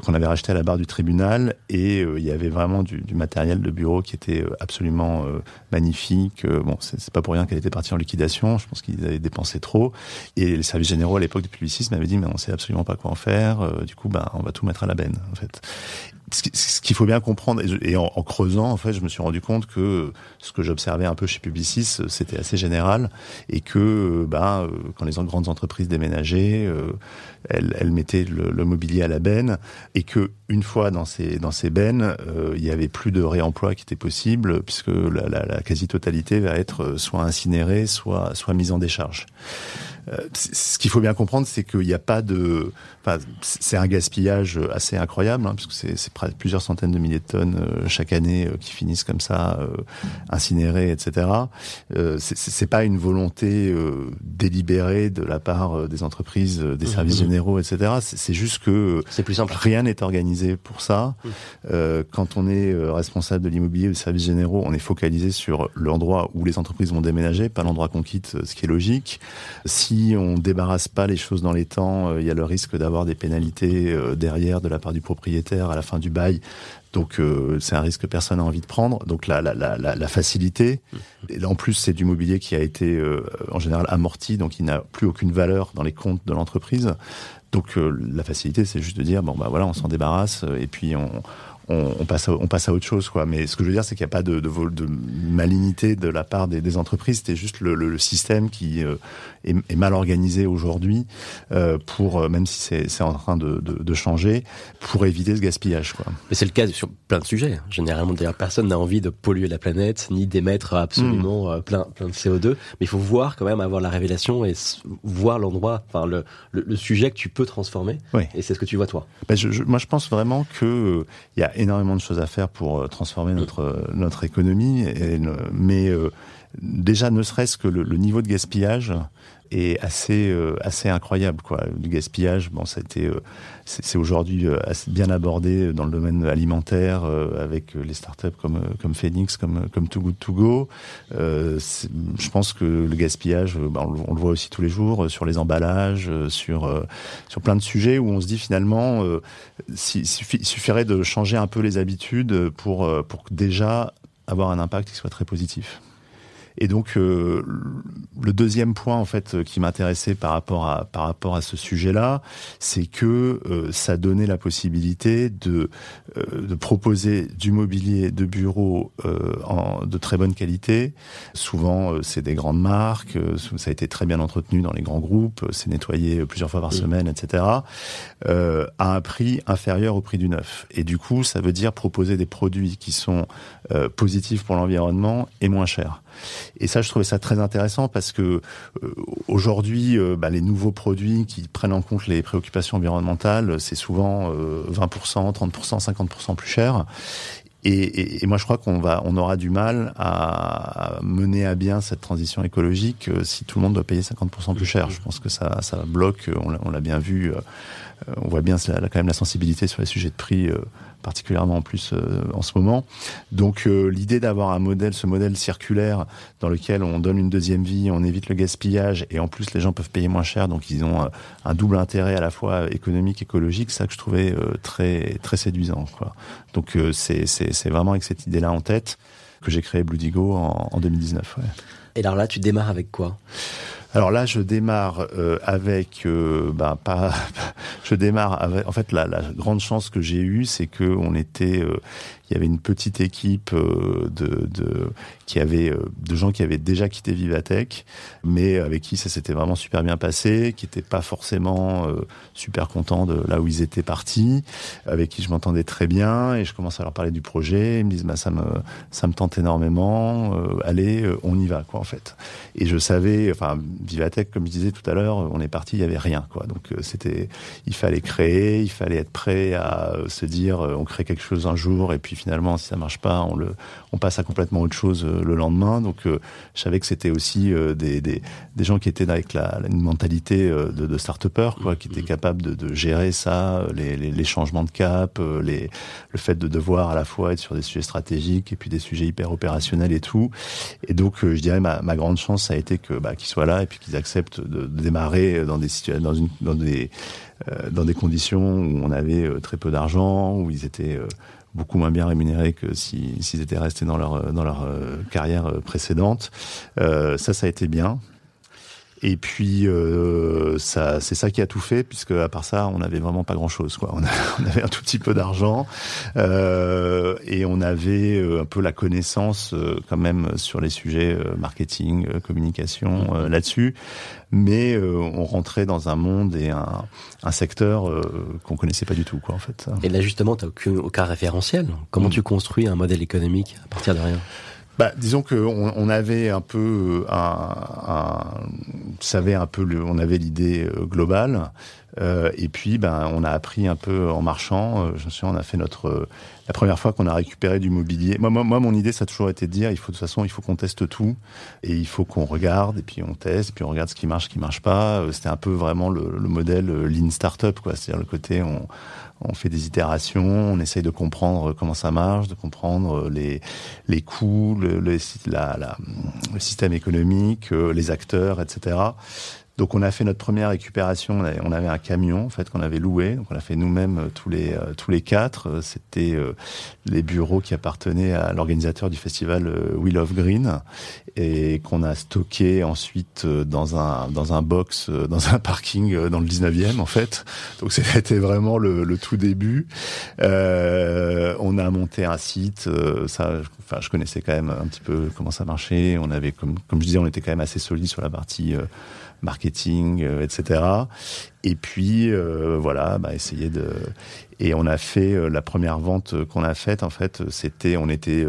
qu'on avait racheté à la barre du tribunal et il y avait vraiment du, du matériel de bureau qui était absolument magnifique. Bon, c'est pas pour rien qu'elle était partie en liquidation. Je pense qu'ils avaient dépensé trop. Et les services généraux à l'époque du publicisme m'avaient dit mais on sait absolument pas quoi en faire. Du coup, ben on va tout mettre à la benne, en fait ce qu'il faut bien comprendre, et en, creusant, en fait, je me suis rendu compte que ce que j'observais un peu chez Publicis, c'était assez général, et que bah, quand les grandes entreprises déménageaient, euh, elles, mettaient le, mobilier à la benne, et que une fois dans ces dans bennes, euh, il y avait plus de réemploi qui était possible, puisque la, quasi-totalité va être soit incinérée, soit mise en décharge. Euh, ce qu'il faut bien comprendre, c'est qu'il n'y a pas de, enfin, c'est un gaspillage assez incroyable, hein, puisque c'est plusieurs centaines de milliers de tonnes euh, chaque année euh, qui finissent comme ça, incinérées, etc. Euh, c'est pas une volonté euh, délibérée de la part des entreprises, des mmh. services généraux, etc. C'est juste que c'est plus simple. Rien n'est organisé pour ça. Mmh. quand on est responsable de l'immobilier ou des services généraux, on est focalisé sur l'endroit où les entreprises vont déménager, pas l'endroit qu'on quitte, ce qui est logique. Si on débarrasse pas les choses dans les temps, il y a le risque d'avoir des pénalités derrière de la part du propriétaire à la fin du bail. Donc euh, c'est un risque que personne n'a envie de prendre. Donc la, la, la, la facilité. Et en plus, c'est du mobilier qui a été euh, en général amorti, donc il n'a plus aucune valeur dans les comptes de l'entreprise. Donc euh, la facilité, c'est juste de dire bon bah voilà, on s'en débarrasse et puis on, on, on, passe à, on passe à autre chose quoi. Mais ce que je veux dire, c'est qu'il n'y a pas de, de, de, malignité de la part des, des entreprises. C'était juste le, le, le, système qui euh, est, est, mal organisé aujourd'hui euh, pour, euh, même si c'est en train de, de, changer, pour éviter ce gaspillage quoi. Mais c'est le cas sur plein de sujets. Généralement, d'ailleurs, personne n'a envie de polluer la planète ni d'émettre absolument mmh. plein, plein de CO2. Mais il faut voir quand même avoir la révélation et voir l'endroit, enfin le, le, le, sujet que tu peux transformer. Oui. Et c'est ce que tu vois toi. Ben je, je, moi, je pense vraiment que il y a énormément de choses à faire pour euh, transformer notre euh, notre économie, et, mais euh, déjà ne serait-ce que le, niveau de gaspillage est assez assez incroyable quoi. Du gaspillage, bon, ça a été c'est aujourd'hui euh, bien abordé dans le domaine alimentaire euh, avec les startups comme Phoenix, comme Too Good To Go. Euh, je pense que le gaspillage, bah, on, le voit aussi tous les jours sur les emballages, sur sur plein de sujets où on se dit finalement, il suffirait de changer un peu les habitudes pour pour déjà avoir un impact qui soit très positif. Et donc euh, le deuxième point en fait qui m'intéressait par rapport à par rapport à ce sujet-là, c'est que euh, ça donnait la possibilité de euh, de proposer du mobilier de bureau en, de très bonne qualité. Souvent c'est des grandes marques, ça a été très bien entretenu dans les grands groupes, c'est nettoyé plusieurs fois par semaine, etc. à un prix inférieur au prix du neuf. Et du coup, ça veut dire proposer des produits qui sont positifs pour l'environnement et moins chers. Et ça, je trouvais ça très intéressant parce que euh, aujourd'hui, euh, bah, les nouveaux produits qui prennent en compte les préoccupations environnementales, c'est souvent 20%, 30%, 50% plus cher. Et, moi, je crois qu'on va, on aura du mal à mener à bien cette transition écologique euh, si tout le monde doit payer 50% plus cher. Je pense que ça, ça bloque. On l'a bien vu. on voit bien quand même la sensibilité sur les sujets de prix particulièrement en plus euh, en ce moment. Donc euh, l'idée d'avoir un modèle, ce modèle circulaire dans lequel on donne une deuxième vie, on évite le gaspillage et en plus les gens peuvent payer moins cher, donc ils ont euh, un double intérêt à la fois économique, écologique, ça que je trouvais très très séduisant. Quoi. Donc c'est c'est vraiment avec cette idée-là en tête que j'ai créé Bludigo en, en 2019. Ouais. Et alors là, tu démarres avec quoi? Alors là, je démarre euh, avec, euh, ben pas, je démarre avec. En fait, la, la grande chance que j'ai eue, c'est que on était, euh, il y avait une petite équipe euh, de, de qui avait euh, de gens qui avaient déjà quitté Vivatech, mais avec qui ça s'était vraiment super bien passé, qui n'étaient pas forcément euh, super contents de là où ils étaient partis, avec qui je m'entendais très bien et je commence à leur parler du projet. Ils me disent bah ça me ça me tente énormément, allez on y va quoi en fait. Et je savais, enfin Vivatech comme je disais tout à l'heure, on est parti, il y avait rien quoi. Donc c'était il fallait créer, il fallait être prêt à se dire on crée quelque chose un jour et puis finalement, si ça marche pas, on le, on passe à complètement autre chose euh, le lendemain. Donc, euh, je savais que c'était aussi euh, des, des, des, gens qui étaient avec la, une mentalité de, de start-upper, quoi, qui étaient capables de, de gérer ça, les, les, les, changements de cap, les, le fait de devoir à la fois être sur des sujets stratégiques et puis des sujets hyper opérationnels et tout. Et donc, je dirais ma, ma grande chance, ça a été que bah, qu'ils soient là et puis qu'ils acceptent de, de, démarrer dans des situations, dans une, dans des dans des conditions où on avait très peu d'argent, où ils étaient beaucoup moins bien rémunérés que s'ils étaient restés dans leur, dans leur euh, carrière euh, précédente. Euh, ça, ça a été bien. Et puis euh, ça, c'est ça qui a tout fait, puisque à part ça, on n'avait vraiment pas grand-chose. Quoi. On, [LAUGHS] on, avait un tout petit peu d'argent euh, et on avait un peu la connaissance quand même sur les sujets marketing, communication mmh. là-dessus mais euh, on rentrait dans un monde et un, un secteur euh, qu'on connaissait pas du tout, quoi, en fait. Et là, justement, tu n'as aucun, référentiel. Comment mm. tu construis un modèle économique à partir de rien? Bah, disons qu'on on avait un peu euh, un, un savait un peu le, on avait l'idée globale euh, et puis ben on a appris un peu en marchant. je me souviens, on a fait notre la première fois qu'on a récupéré du mobilier. Moi, moi, mon idée, ça a toujours été de dire, il faut de toute façon, il faut qu'on teste tout et il faut qu'on regarde et puis on teste, et puis on regarde ce qui marche, ce qui marche pas. Euh, c'était un peu vraiment le, le modèle euh, lean startup, quoi. C'est-à-dire le côté on on fait des itérations, on essaye de comprendre comment ça marche, de comprendre euh, les, les coûts, le, le, la, le système économique, les acteurs, etc. Donc on a fait notre première récupération. On avait un camion en fait qu'on avait loué. Donc on a fait nous-mêmes euh, tous les euh, tous les quatre. Euh, c'était les bureaux qui appartenaient à l'organisateur du festival Wheel of Green et qu'on a stocké ensuite dans un dans un box dans un parking dans le 19e en fait. Donc c'était vraiment le, tout début. On a monté un site. ça, enfin je connaissais quand même un petit peu comment ça marchait. On avait comme comme je disais, on était quand même assez solide sur la partie marketing, euh, etc. Et puis euh, voilà, bah, essayer de et on a fait euh, la première vente qu'on a faite en fait, c'était on était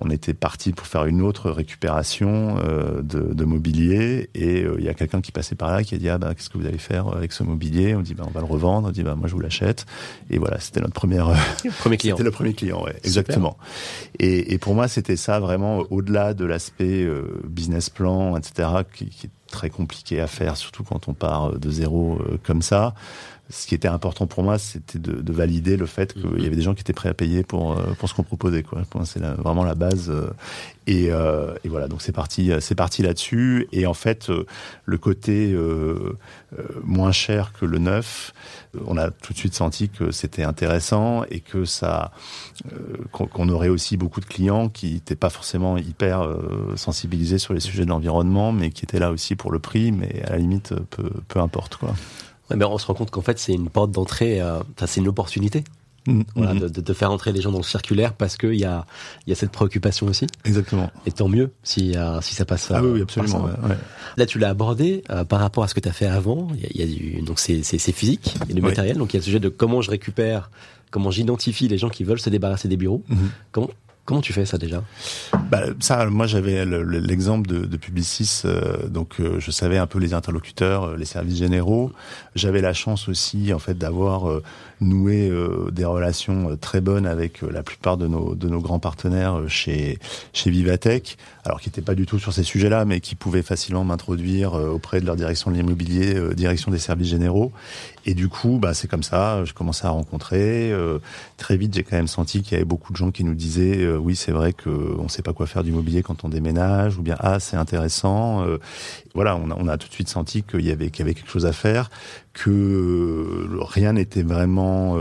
on était parti pour faire une autre récupération euh, de, mobilier et il y a quelqu'un qui passait par là qui a dit ah bah qu'est-ce que vous allez faire avec ce mobilier? On dit bah on va le revendre. On dit bah moi je vous l'achète. Et voilà, c'était notre première premier client. c'était le premier client, ouais, exactement. Et, et, pour moi c'était ça vraiment au-delà de l'aspect business plan, etc. Qui, qui est très compliqué à faire, surtout quand on part de zéro comme ça ce qui était important pour moi, c'était de, de, valider le fait qu'il y mhm. avait des gens qui étaient prêts à payer pour euh, pour ce qu'on proposait. Quoi. C'est vraiment la base. Euh, et, euh, et, voilà, donc c'est parti, c'est parti là-dessus. Et en fait, le côté euh, moins cher que le neuf, on a tout de suite senti que c'était intéressant et que ça, qu'on aurait aussi beaucoup de clients qui n'étaient pas forcément hyper sensibilisés sur les sujets de l'environnement, mais qui étaient là aussi pour le prix, mais à la limite, peu, peu importe quoi. Ouais, mais on se rend compte qu'en fait, c'est une porte d'entrée, euh, c'est une opportunité. Mm, voilà, mm. de, de, faire entrer les gens dans le circulaire parce qu'il y a, y a cette préoccupation aussi. Exactement. Et tant mieux si, euh, si ça passe. Ah oui, absolument. Ouais, Là, tu l'as abordé euh, par rapport à ce que tu as fait avant. Il y a, y a du, donc c'est, c'est, c'est physique, et du matériel. Donc il y a le sujet de comment je récupère, comment j'identifie les gens qui veulent se débarrasser des bureaux. Mm-hmm. Comment, Comment tu fais ça déjà? Bah, Ça, moi j'avais l'exemple de, Publicis, euh, donc euh, je savais un peu les interlocuteurs, euh, les services généraux. J'avais la chance aussi en fait d'avoir noué des relations très bonnes avec la plupart de nos, de nos grands partenaires chez, chez Vivatech, alors qui n'étaient pas du tout sur ces sujets-là, mais qui pouvaient facilement m'introduire auprès de leur direction de l'immobilier, direction des services généraux. Et du coup, bah, c'est comme ça, je commençais à rencontrer. très vite, j'ai quand même senti qu'il y avait beaucoup de gens qui nous disaient euh, oui, c'est vrai qu'on ne sait pas quoi faire du mobilier quand on déménage, ou bien ah, c'est intéressant. Euh, voilà, on a, on a, tout de suite senti qu'il y avait qu'il y avait quelque chose à faire, que euh, rien n'était vraiment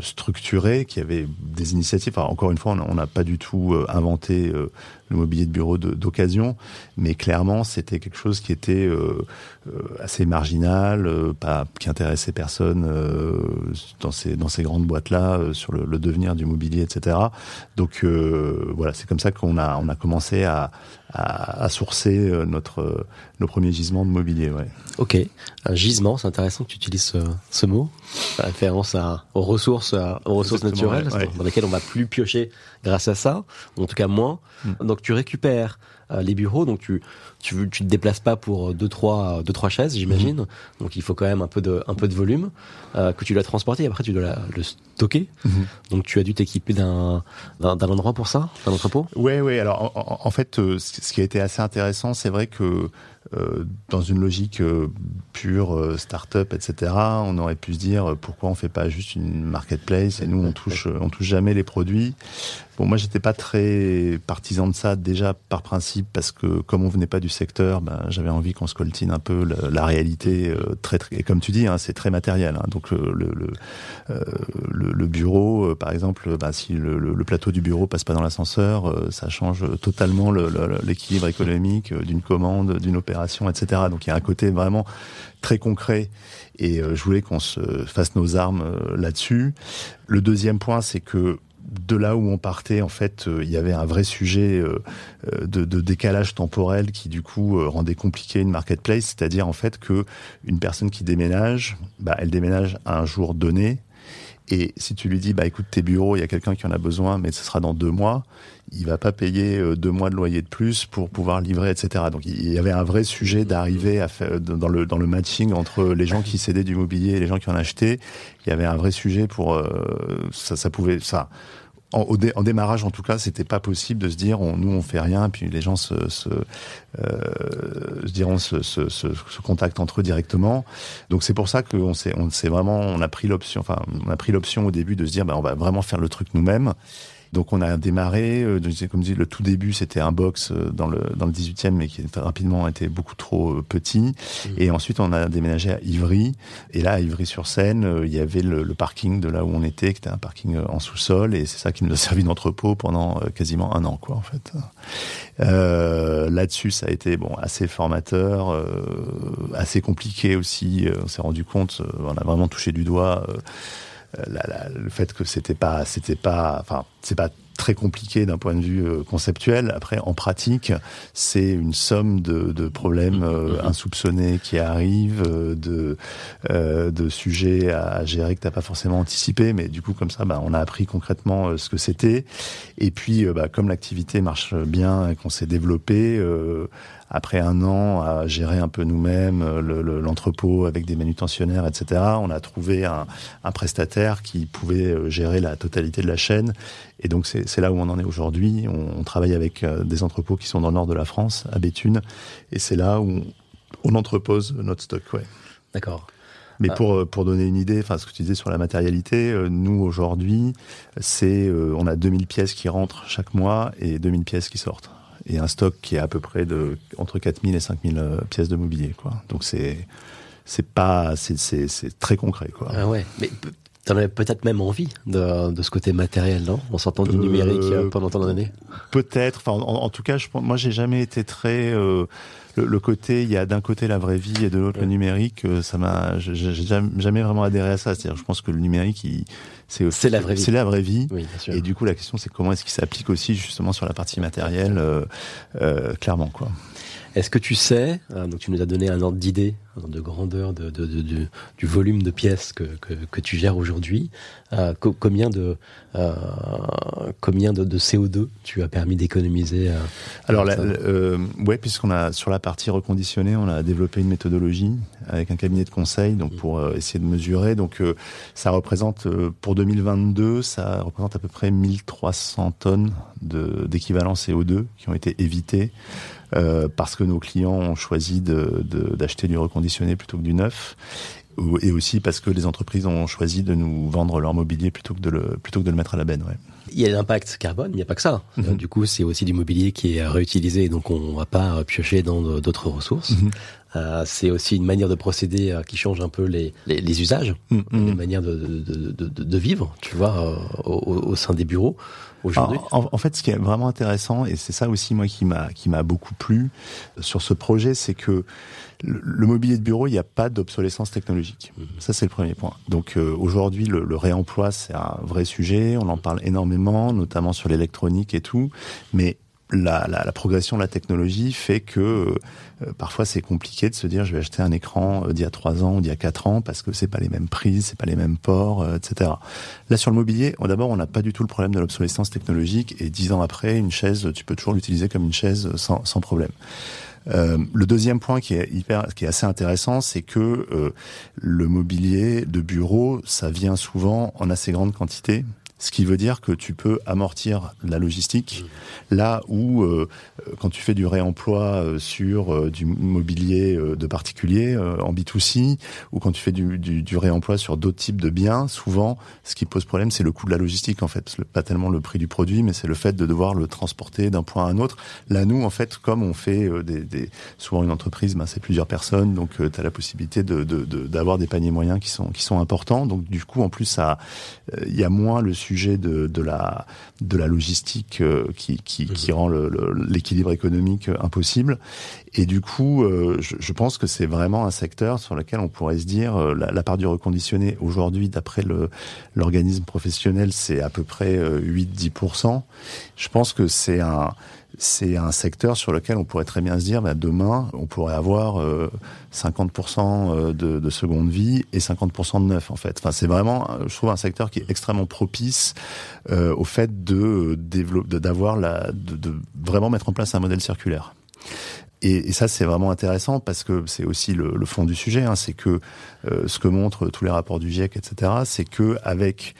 structuré, qu'il y avait des initiatives. encore une fois, on n'a pas du tout inventé le mobilier de bureau d'occasion, mais clairement, c'était quelque chose qui était assez marginal, pas qui intéressait personne dans ces dans ces grandes boîtes là sur le, le, devenir du mobilier, etc. Donc voilà, c'est comme ça qu'on a, on a commencé à, à, sourcer euh, notre, euh, nos premiers gisements de mobilier. Ouais. Ok, un gisement, c'est intéressant que tu utilises ce, mot, référence à, aux ressources, aux ressources naturelles dans lesquelles on va plus piocher grâce à ça, ou en tout cas moins. Mm. Donc tu récupères euh, les bureaux, donc tu, tu, tu te déplaces pas pour deux trois deux trois chaises, j'imagine. Mm-hmm. Donc il faut quand même un peu de un peu de volume que tu dois transporter. Et après tu dois le stocker. Mm-hmm. Donc tu as dû t'équiper d'un d'un endroit pour ça, d'un entrepôt? Ouais ouais. Alors en, en fait, ce qui a été assez intéressant, c'est vrai que euh, dans une logique euh, pure euh, start-up, etc., on aurait pu se dire pourquoi on fait pas juste une marketplace et nous on touche on touche jamais les produits. Bon, moi j'étais pas très partisan de ça déjà par principe parce que comme on venait pas du secteur, ben, j'avais envie qu'on se coltine un peu la, réalité très, très et comme tu dis, hein, c'est très matériel. Hein, donc le le, le, bureau, par exemple, ben, si le, plateau du bureau passe pas dans l'ascenseur, ça change totalement l'équilibre économique d'une commande, d'une opération etc. Donc il y a un côté vraiment très concret et euh, je voulais qu'on se fasse nos armes euh, là-dessus. Le deuxième point, c'est que de là où on partait, en fait, euh, il y avait un vrai sujet de, décalage temporel qui, du coup, rendait compliqué une marketplace. C'est-à-dire, en fait, que une personne qui déménage, bah, elle déménage à un jour donné. Et si tu lui dis, bah écoute, tes bureaux, il y a quelqu'un qui en a besoin, mais ce sera dans deux mois, il va pas payer euh, deux mois de loyer de plus pour pouvoir livrer, etc. Donc il y avait un vrai sujet d'arriver à faire dans le dans le matching entre les gens qui cédaient du mobilier et les gens qui en achetaient. Il y avait un vrai sujet pour euh, ça, ça pouvait ça. En, démarrage, en tout cas, c'était pas possible de se dire on, nous on fait rien, puis les gens se, se, euh, se diront se, se, se, contactent entre eux directement. Donc c'est pour ça qu'on s'est on s'est vraiment on a pris l'option, enfin on a pris l'option au début de se dire bah, on va vraiment faire le truc nous-mêmes. Donc on a démarré, euh, comme je dis, le tout début c'était un box euh, dans le dans le 18e, mais qui rapidement été beaucoup trop euh, petit. Mmh. Et ensuite on a déménagé à Ivry. Et là à Ivry-sur-Seine, il y avait le, parking de là où on était, qui était un parking en sous-sol, et c'est ça qui nous a [LAUGHS] servi d'entrepôt pendant quasiment un an, quoi, en fait. Euh, Là-dessus, ça a été bon assez formateur, assez compliqué aussi. On s'est rendu compte, on a vraiment touché du doigt. La, la, le fait que c'était pas, c'était pas, enfin, c'est pas très compliqué d'un point de vue euh, conceptuel. Après, en pratique, c'est une somme de, de problèmes euh, mm-hmm. insoupçonnés qui arrivent, euh, de, de sujets à gérer que t'as pas forcément anticipé, mais du coup, comme ça, bah, on a appris concrètement ce que c'était. Et puis, bah, comme l'activité marche bien et qu'on s'est développé, après un an à gérer un peu nous-mêmes euh, l'entrepôt avec des manutentionnaires, etc., on a trouvé un, un, prestataire qui pouvait euh, gérer la totalité de la chaîne. Et donc c'est là où on en est aujourd'hui. On, on, travaille avec euh, des entrepôts qui sont dans le nord de la France, à Béthune, et c'est là où on, on, entrepose notre stock. Ouais. D'accord. Mais pour pour donner une idée, enfin ce que tu disais sur la matérialité, nous aujourd'hui, c'est on a 2000 pièces qui rentrent chaque mois et 2000 pièces qui sortent et un stock qui est à peu près de entre 4000 et 5000 euh, pièces de mobilier quoi. Donc c'est c'est pas c'est très concret quoi. Ah ouais, mais T'en avais peut-être même envie de, de, ce côté matériel, non En sortant du numérique euh, pendant tant d'années? Peut-être. Enfin, en, tout cas, je, moi, j'ai jamais été très euh, le, côté. Il y a d'un côté la vraie vie et de l'autre le numérique. Euh, ça m'a. J'ai jamais vraiment adhéré à ça. C'est-à-dire, je pense que le numérique, c'est la vraie vie. C'est la vraie vie. Oui, bien sûr. Et du coup, la question, c'est comment est-ce qu'il s'applique aussi justement sur la partie matérielle, euh, clairement, quoi. Est-ce que tu sais, euh, donc tu nous as donné un ordre d'idée, un ordre de grandeur de, de, de, du volume de pièces que, que, que tu gères aujourd'hui, euh, combien de euh, combien de, CO2 tu as permis d'économiser euh, Alors, la, euh, ouais, puisqu'on a sur la partie reconditionnée, on a développé une méthodologie avec un cabinet de conseil, donc mmh. pour essayer de mesurer. Donc, ça représente pour 2022, ça représente à peu près 1300 tonnes d'équivalent CO2 qui ont été évitées. Euh, parce que nos clients ont choisi d'acheter de, du reconditionné plutôt que du neuf et aussi parce que les entreprises ont choisi de nous vendre leur mobilier plutôt que de le, plutôt que de le mettre à la benne. Ouais. Il y a l'impact carbone, il n'y a pas que ça. Mhm. Euh, du coup, c'est aussi du mobilier qui est réutilisé, donc on ne va pas piocher dans d'autres ressources. Mhm. Euh, c'est aussi une manière de procéder qui change un peu les, les, les usages, mhm. les manières de, de, de, de, vivre, tu vois, au, au, sein des bureaux. Aujourd'hui. En, en, fait, ce qui est vraiment intéressant, et c'est ça aussi moi qui m'a qui m'a beaucoup plu sur ce projet, c'est que le, mobilier de bureau, il n'y a pas d'obsolescence technologique. Mhm. Ça, c'est le premier point. Donc euh, aujourd'hui, le, réemploi, c'est un vrai sujet. On en parle énormément, notamment sur l'électronique et tout. Mais la, la, progression de la technologie fait que euh, parfois c'est compliqué de se dire je vais acheter un écran euh, d'il y a trois ans ou d'il y a quatre ans parce que c'est pas les mêmes prises, c'est pas les mêmes ports, etc. Là sur le mobilier, d'abord on n'a pas du tout le problème de l'obsolescence technologique et dix ans après une chaise tu peux toujours l'utiliser comme une chaise sans, sans problème. Euh, le deuxième point qui est hyper, qui est assez intéressant, c'est que euh, le mobilier de bureau, ça vient souvent en assez grande quantité ce qui veut dire que tu peux amortir la logistique là où euh, quand tu fais du réemploi euh, sur euh, du mobilier de particuliers en B2C ou quand tu fais du, du, du réemploi sur d'autres types de biens, souvent ce qui pose problème c'est le coût de la logistique en fait, pas tellement le prix du produit mais c'est le fait de devoir le transporter d'un point à un autre. Là nous en fait comme on fait des, des souvent une entreprise, ben, c'est plusieurs personnes donc tu as la possibilité de d'avoir de, des paniers moyens qui sont qui sont importants. Donc du coup en plus ça il y a moins le sujet de, de, la, de la logistique euh, qui, qui, qui rend l'équilibre économique euh, impossible. Et du coup, euh, je, je, pense que c'est vraiment un secteur sur lequel on pourrait se dire la, la part du reconditionné aujourd'hui, d'après l'organisme professionnel, c'est à peu près 8-10%. Je pense que c'est un c'est un secteur sur lequel on pourrait très bien se dire, bah, demain, on pourrait avoir 50% euh, de, de, seconde vie et 50% de neuf, en fait. Enfin, c'est vraiment, je trouve, un secteur qui est extrêmement propice euh, au fait de développer, d'avoir la, de, de vraiment mettre en place un modèle circulaire. Et, et, ça, c'est vraiment intéressant parce que c'est aussi le, le, fond du sujet. Hein, c'est que euh, ce que montrent tous les rapports du GIEC, etc., c'est que avec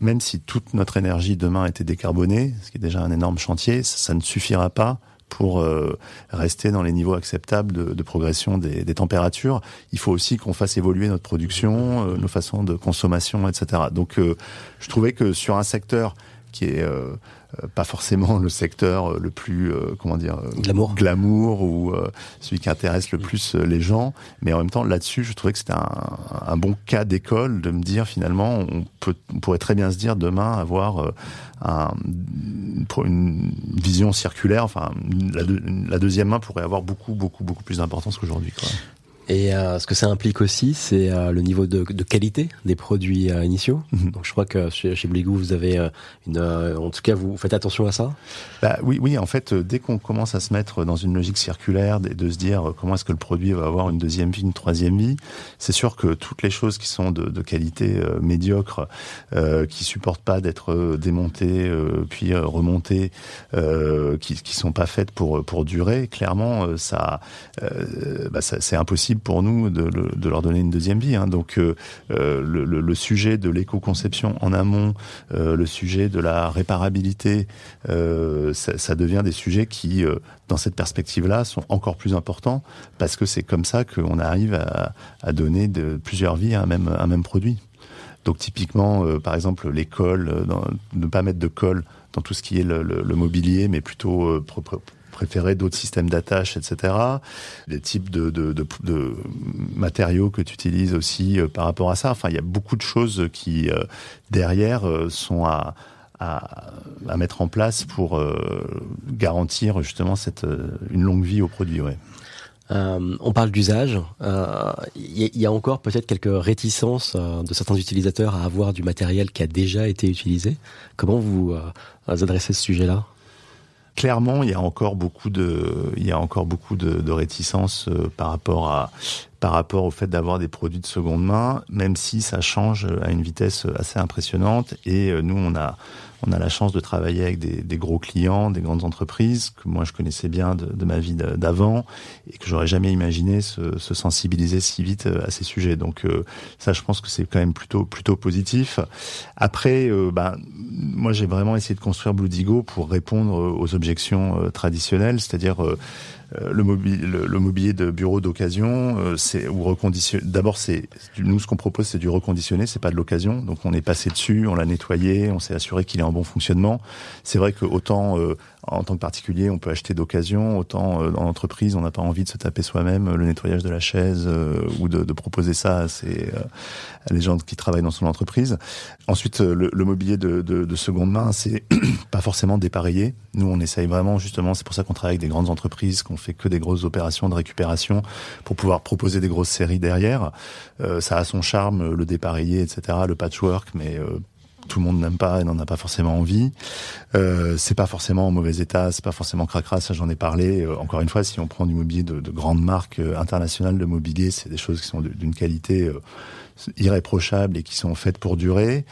même si toute notre énergie demain était décarbonée, ce qui est déjà un énorme chantier, ça, ne suffira pas pour euh, rester dans les niveaux acceptables de, de progression des, des, températures. Il faut aussi qu'on fasse évoluer notre production, euh, nos façons de consommation, etc. Donc, je trouvais que sur un secteur qui est euh, pas forcément le secteur le plus euh, comment dire euh, glamour, glamour ou celui qui intéresse le plus les gens. Mais en même temps là-dessus je trouvais que c'était un, un, bon cas d'école de me dire finalement on peut on pourrait très bien se dire demain avoir un, une vision circulaire. Enfin la, la, deuxième main pourrait avoir beaucoup beaucoup beaucoup plus d'importance qu'aujourd'hui Et euh, ce que ça implique aussi, c'est euh, le niveau de, de, qualité des produits euh, initiaux. Mhm. Donc je crois que chez, chez Bligou, vous avez une, en tout cas, vous faites attention à ça. Bah, oui, oui. En fait, dès qu'on commence à se mettre dans une logique circulaire, de, de se dire comment est-ce que le produit va avoir une deuxième vie, une troisième vie, c'est sûr que toutes les choses qui sont de, de qualité médiocre, euh, qui supportent pas d'être démontées puis remontées, qui, qui sont pas faites pour pour durer, clairement, ça, bah, ça c'est impossible pour nous de, leur donner une deuxième vie. Hein. Donc euh, euh, le, sujet de l'éco-conception en amont, euh, le sujet de la réparabilité, ça, devient des sujets qui, dans cette perspective-là, sont encore plus importants parce que c'est comme ça qu'on arrive à, donner plusieurs vies à un même, un même produit. Donc typiquement, par exemple, les cols, ne pas mettre de colle dans tout ce qui est le mobilier, mais plutôt préférer d'autres systèmes d'attache, etc. Les types de, matériaux que tu utilises aussi euh, par rapport à ça. Enfin, il y a beaucoup de choses qui, euh, derrière, euh, sont à, à, mettre en place pour garantir justement cette, une longue vie au produit. Ouais. On parle d'usage. Il y, y, a encore peut-être quelques réticences de certains utilisateurs à avoir du matériel qui a déjà été utilisé. Comment vous adressez ce sujet-là? Clairement, il y a encore beaucoup de, il y a encore beaucoup de, de réticences euh, par rapport à, par rapport au fait d'avoir des produits de seconde main, même si ça change à une vitesse assez impressionnante. Et euh, nous, on a, on a la chance de travailler avec des, gros clients, des grandes entreprises que moi je connaissais bien de, ma vie d'avant et que j'aurais jamais imaginé se, se, sensibiliser si vite euh, à ces sujets. Donc ça, je pense que c'est quand même plutôt plutôt positif. Après, bah, moi j'ai vraiment essayé de construire Blue Digo pour répondre aux objections traditionnelles, c'est-à-dire euh, le, mobilier, le, mobilier de bureau d'occasion, euh, c'est ou reconditionné. D'abord, c'est nous ce qu'on propose, c'est du reconditionné, c'est pas de l'occasion. Donc on est passé dessus, on l'a nettoyé, on s'est assuré qu'il est en bon fonctionnement. C'est vrai que autant euh, en tant que particulier, on peut acheter d'occasion, autant en entreprise, on n'a pas envie de se taper soi-même le nettoyage de la chaise ou de, de, proposer ça à, ses, à les gens qui travaillent dans son entreprise. Ensuite, le, le mobilier de, de, de seconde main, c'est [CLEARS THROAT] pas forcément dépareillé. Nous, on essaye vraiment justement, c'est pour ça qu'on travaille avec des grandes entreprises, qu'on fait que des grosses opérations de récupération pour pouvoir proposer des grosses séries derrière. Euh, ça a son charme, le dépareillé, etc., le patchwork, mais euh, tout le monde n'aime pas et n'en a pas forcément envie. Euh, c'est pas forcément en mauvais état, c'est pas forcément cracra, ça j'en ai parlé. Euh, encore une fois, si on prend du mobilier de, de grandes marques internationales de mobilier, c'est des choses qui sont d'une qualité irréprochables et qui sont faites pour durer.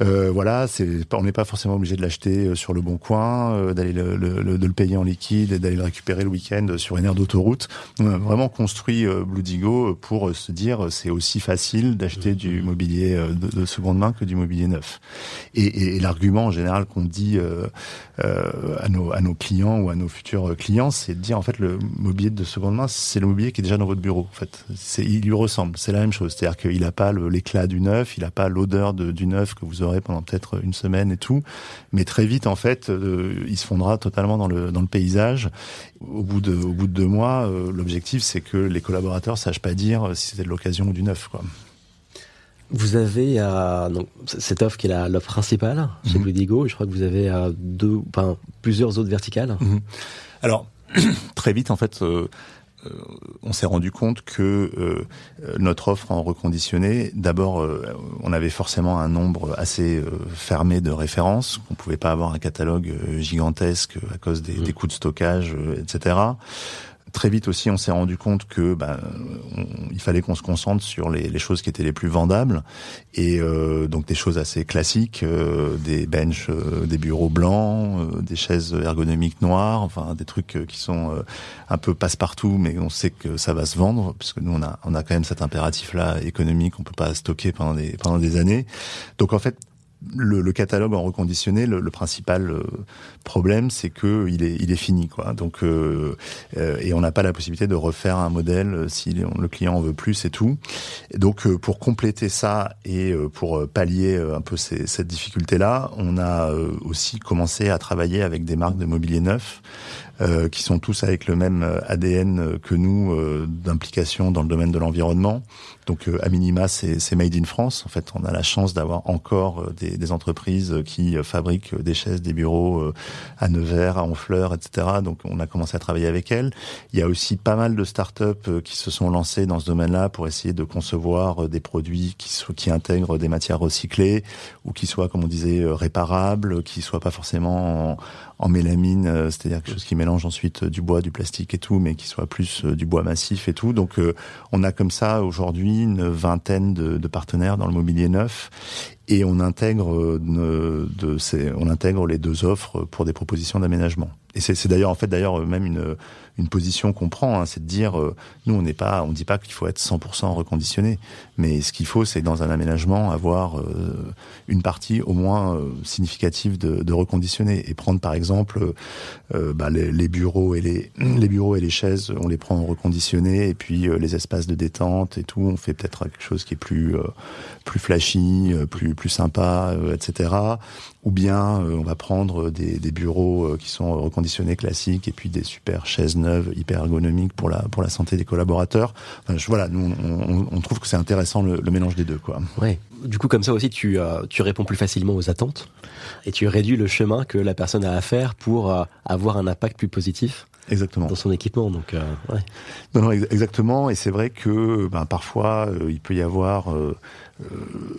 Euh, voilà, c'est on n'est pas forcément obligé de l'acheter euh, sur le bon coin, euh, d'aller le, le, de le payer en liquide et d'aller le récupérer le week-end sur une aire d'autoroute. On a vraiment construit euh, Blue Digo pour se dire c'est aussi facile d'acheter du mobilier de, de, seconde main que du mobilier neuf. Et, et, et l'argument en général qu'on dit euh, à, nos, à nos clients ou à nos futurs clients, c'est de dire en fait le mobilier de seconde main, c'est le mobilier qui est déjà dans votre bureau. En fait, c'est il lui ressemble, c'est la même chose. C'est-à-dire qu'il a pas l'éclat du neuf, il n'a pas l'odeur du neuf que vous aurez pendant peut-être une semaine et tout. Mais très vite, en fait, euh, il se fondra totalement dans le, dans le paysage. Au bout de, au bout de deux mois, euh, l'objectif, c'est que les collaborateurs sachent pas dire si c'était de l'occasion ou du neuf. Quoi. Vous avez euh, donc, cette offre qui est l'offre principale chez mm -hmm. Je crois que vous avez deux, enfin, plusieurs autres verticales. Mhm. Alors, [CLEARS THROAT] très vite, en fait, euh, on s'est rendu compte que euh, notre offre en reconditionné, d'abord, euh, on avait forcément un nombre assez fermé de références, qu'on pouvait pas avoir un catalogue gigantesque à cause des, mmh. des coûts de stockage, etc. Très vite aussi, on s'est rendu compte que ben, il fallait qu'on se concentre sur les, choses qui étaient les plus vendables et euh, donc des choses assez classiques, euh, des benches, euh, des bureaux blancs, euh, des chaises ergonomiques noires, enfin des trucs euh, qui sont euh, un peu passe-partout, mais on sait que ça va se vendre puisque nous on a on a quand même cet impératif là économique, on peut pas stocker pendant des pendant des années. Donc en fait le, le, catalogue en reconditionné, le, le principal euh, problème, c'est que il est, il est fini, quoi. Donc, euh, euh, et on n'a pas la possibilité de refaire un modèle si le client en veut plus et tout. Donc, pour compléter ça et pour pallier un peu ces, cette difficulté-là, on a aussi commencé à travailler avec des marques de mobilier neuf euh, qui sont tous avec le même ADN que nous d'implication dans le domaine de l'environnement. Donc à minima, c'est made in France. En fait, on a la chance d'avoir encore des, des, entreprises qui fabriquent des chaises, des bureaux à Nevers, à Honfleur, etc. Donc on a commencé à travailler avec elles. Il y a aussi pas mal de startups qui se sont lancées dans ce domaine-là pour essayer de concevoir des produits qui, qui intègrent des matières recyclées ou qui soient, comme on disait, réparables, qui soient pas forcément en, en mélamine, euh, c'est-à-dire quelque chose qui mélange ensuite euh, du bois, du plastique et tout, mais qui soit plus euh, du bois massif et tout. Donc on a comme ça aujourd'hui une vingtaine de, de, partenaires dans le mobilier neuf et on intègre de, de on intègre les deux offres pour des propositions d'aménagement. Et c'est d'ailleurs en fait d'ailleurs même une une position qu'on prend, hein, c'est de dire, euh, nous on n'est pas, on dit pas qu'il faut être 100% reconditionné, mais ce qu'il faut, c'est dans un aménagement avoir euh, une partie au moins euh, significative de, reconditionné et prendre par exemple bah, les, bureaux et les [CLEARS THROAT] les bureaux et les chaises, on les prend en reconditionné et puis les espaces de détente et tout, on fait peut-être quelque chose qui est plus plus flashy, plus plus sympa, etc ou bien euh, on va prendre des, des, bureaux euh, qui sont reconditionnés classiques et puis des super chaises neuves hyper ergonomiques pour la pour la santé des collaborateurs. Enfin, je, voilà, nous on, on, trouve que c'est intéressant le, le, mélange des deux quoi. Ouais. Du coup comme ça aussi tu euh, tu réponds plus facilement aux attentes et tu réduis le chemin que la personne a à faire pour avoir un impact plus positif. Exactement. Dans son équipement, donc. Euh, ouais. Non, non, exactement. Et c'est vrai que ben, parfois il peut y avoir euh,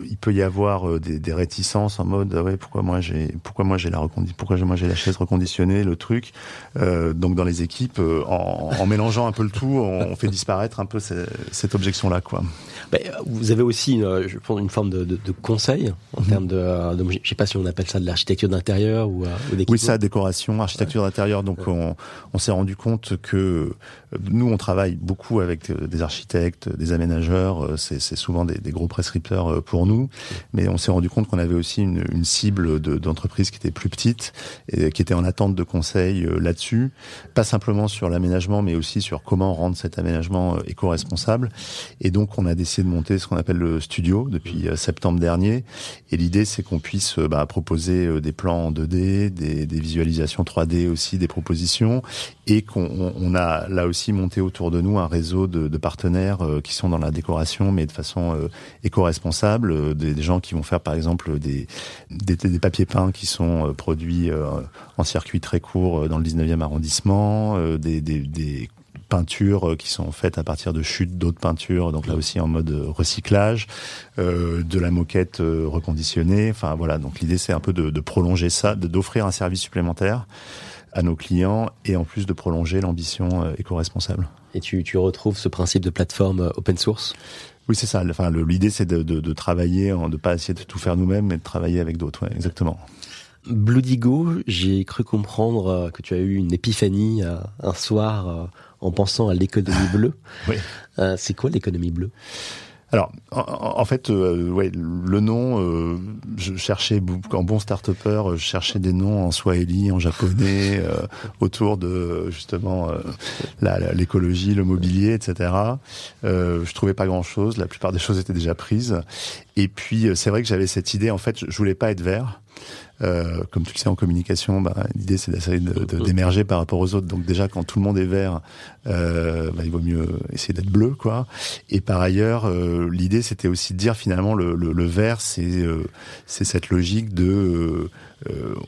il peut y avoir euh, des, des, réticences en mode ah ouais pourquoi moi j'ai pourquoi moi j'ai la pourquoi moi j'ai la chaise reconditionnée le truc euh, donc dans les équipes en, en, mélangeant un peu le tout on, fait disparaître un peu cette, cette objection là quoi bah, vous avez aussi une, je pense une forme de, de, de conseil en -hmm. termes de, de, je sais pas si on appelle ça de l'architecture d'intérieur ou, ou oui ça décoration architecture ouais. d'intérieur donc ouais. on, on s'est rendu compte que nous on travaille beaucoup avec des architectes des aménageurs c'est souvent des, des gros prescripteurs euh, pour nous, mais on s'est rendu compte qu'on avait aussi une, cible d'entreprises qui était plus petite et qui était en attente de conseils euh, là-dessus, pas simplement sur l'aménagement, mais aussi sur comment rendre cet aménagement euh, éco-responsable. Et donc, on a décidé de monter ce qu'on appelle le studio depuis septembre dernier. Et l'idée, c'est qu'on puisse bah, proposer des plans en 2D, des, visualisations 3D aussi, des propositions, et qu'on on a là aussi monté autour de nous un réseau de partenaires qui sont dans la décoration, mais de façon éco-responsable responsables, euh, des, gens qui vont faire par exemple des, des, papiers peints qui sont euh, produits euh, en circuit très court dans le 19e arrondissement, des, des peintures qui sont faites à partir de chutes d'autres peintures, donc là aussi en mode recyclage, de la moquette reconditionnée. Enfin voilà, donc l'idée c'est un peu de, de prolonger ça, d'offrir un service supplémentaire à nos clients et en plus de prolonger l'ambition éco-responsable. Et tu, tu retrouves ce principe de plateforme open source? Oui, c'est ça. Enfin, l'idée, c'est de, de, de, travailler, de ne pas essayer de tout faire nous-mêmes, mais de travailler avec d'autres. Ouais, exactement. Bloodigo, j'ai cru comprendre euh, que tu as eu une épiphanie euh, un soir euh, en pensant à l'économie bleue. [LAUGHS] oui. C'est quoi l'économie bleue? Alors, en, en fait, euh, ouais, le nom, euh, je cherchais en bon start-upper, je cherchais des noms en swahili, en japonais, [LAUGHS] euh, autour de justement l'écologie, le mobilier, etc. je trouvais pas grand-chose. La plupart des choses étaient déjà prises. Et puis, c'est vrai que j'avais cette idée. En fait, je voulais pas être vert. Euh, comme tu le sais en communication, bah, l'idée c'est d'essayer d'émerger de, de, par rapport aux autres. Donc déjà quand tout le monde est vert, euh, bah, il vaut mieux essayer d'être bleu, quoi. Et par ailleurs, euh, l'idée c'était aussi de dire finalement le, le, le vert, c'est c'est cette logique de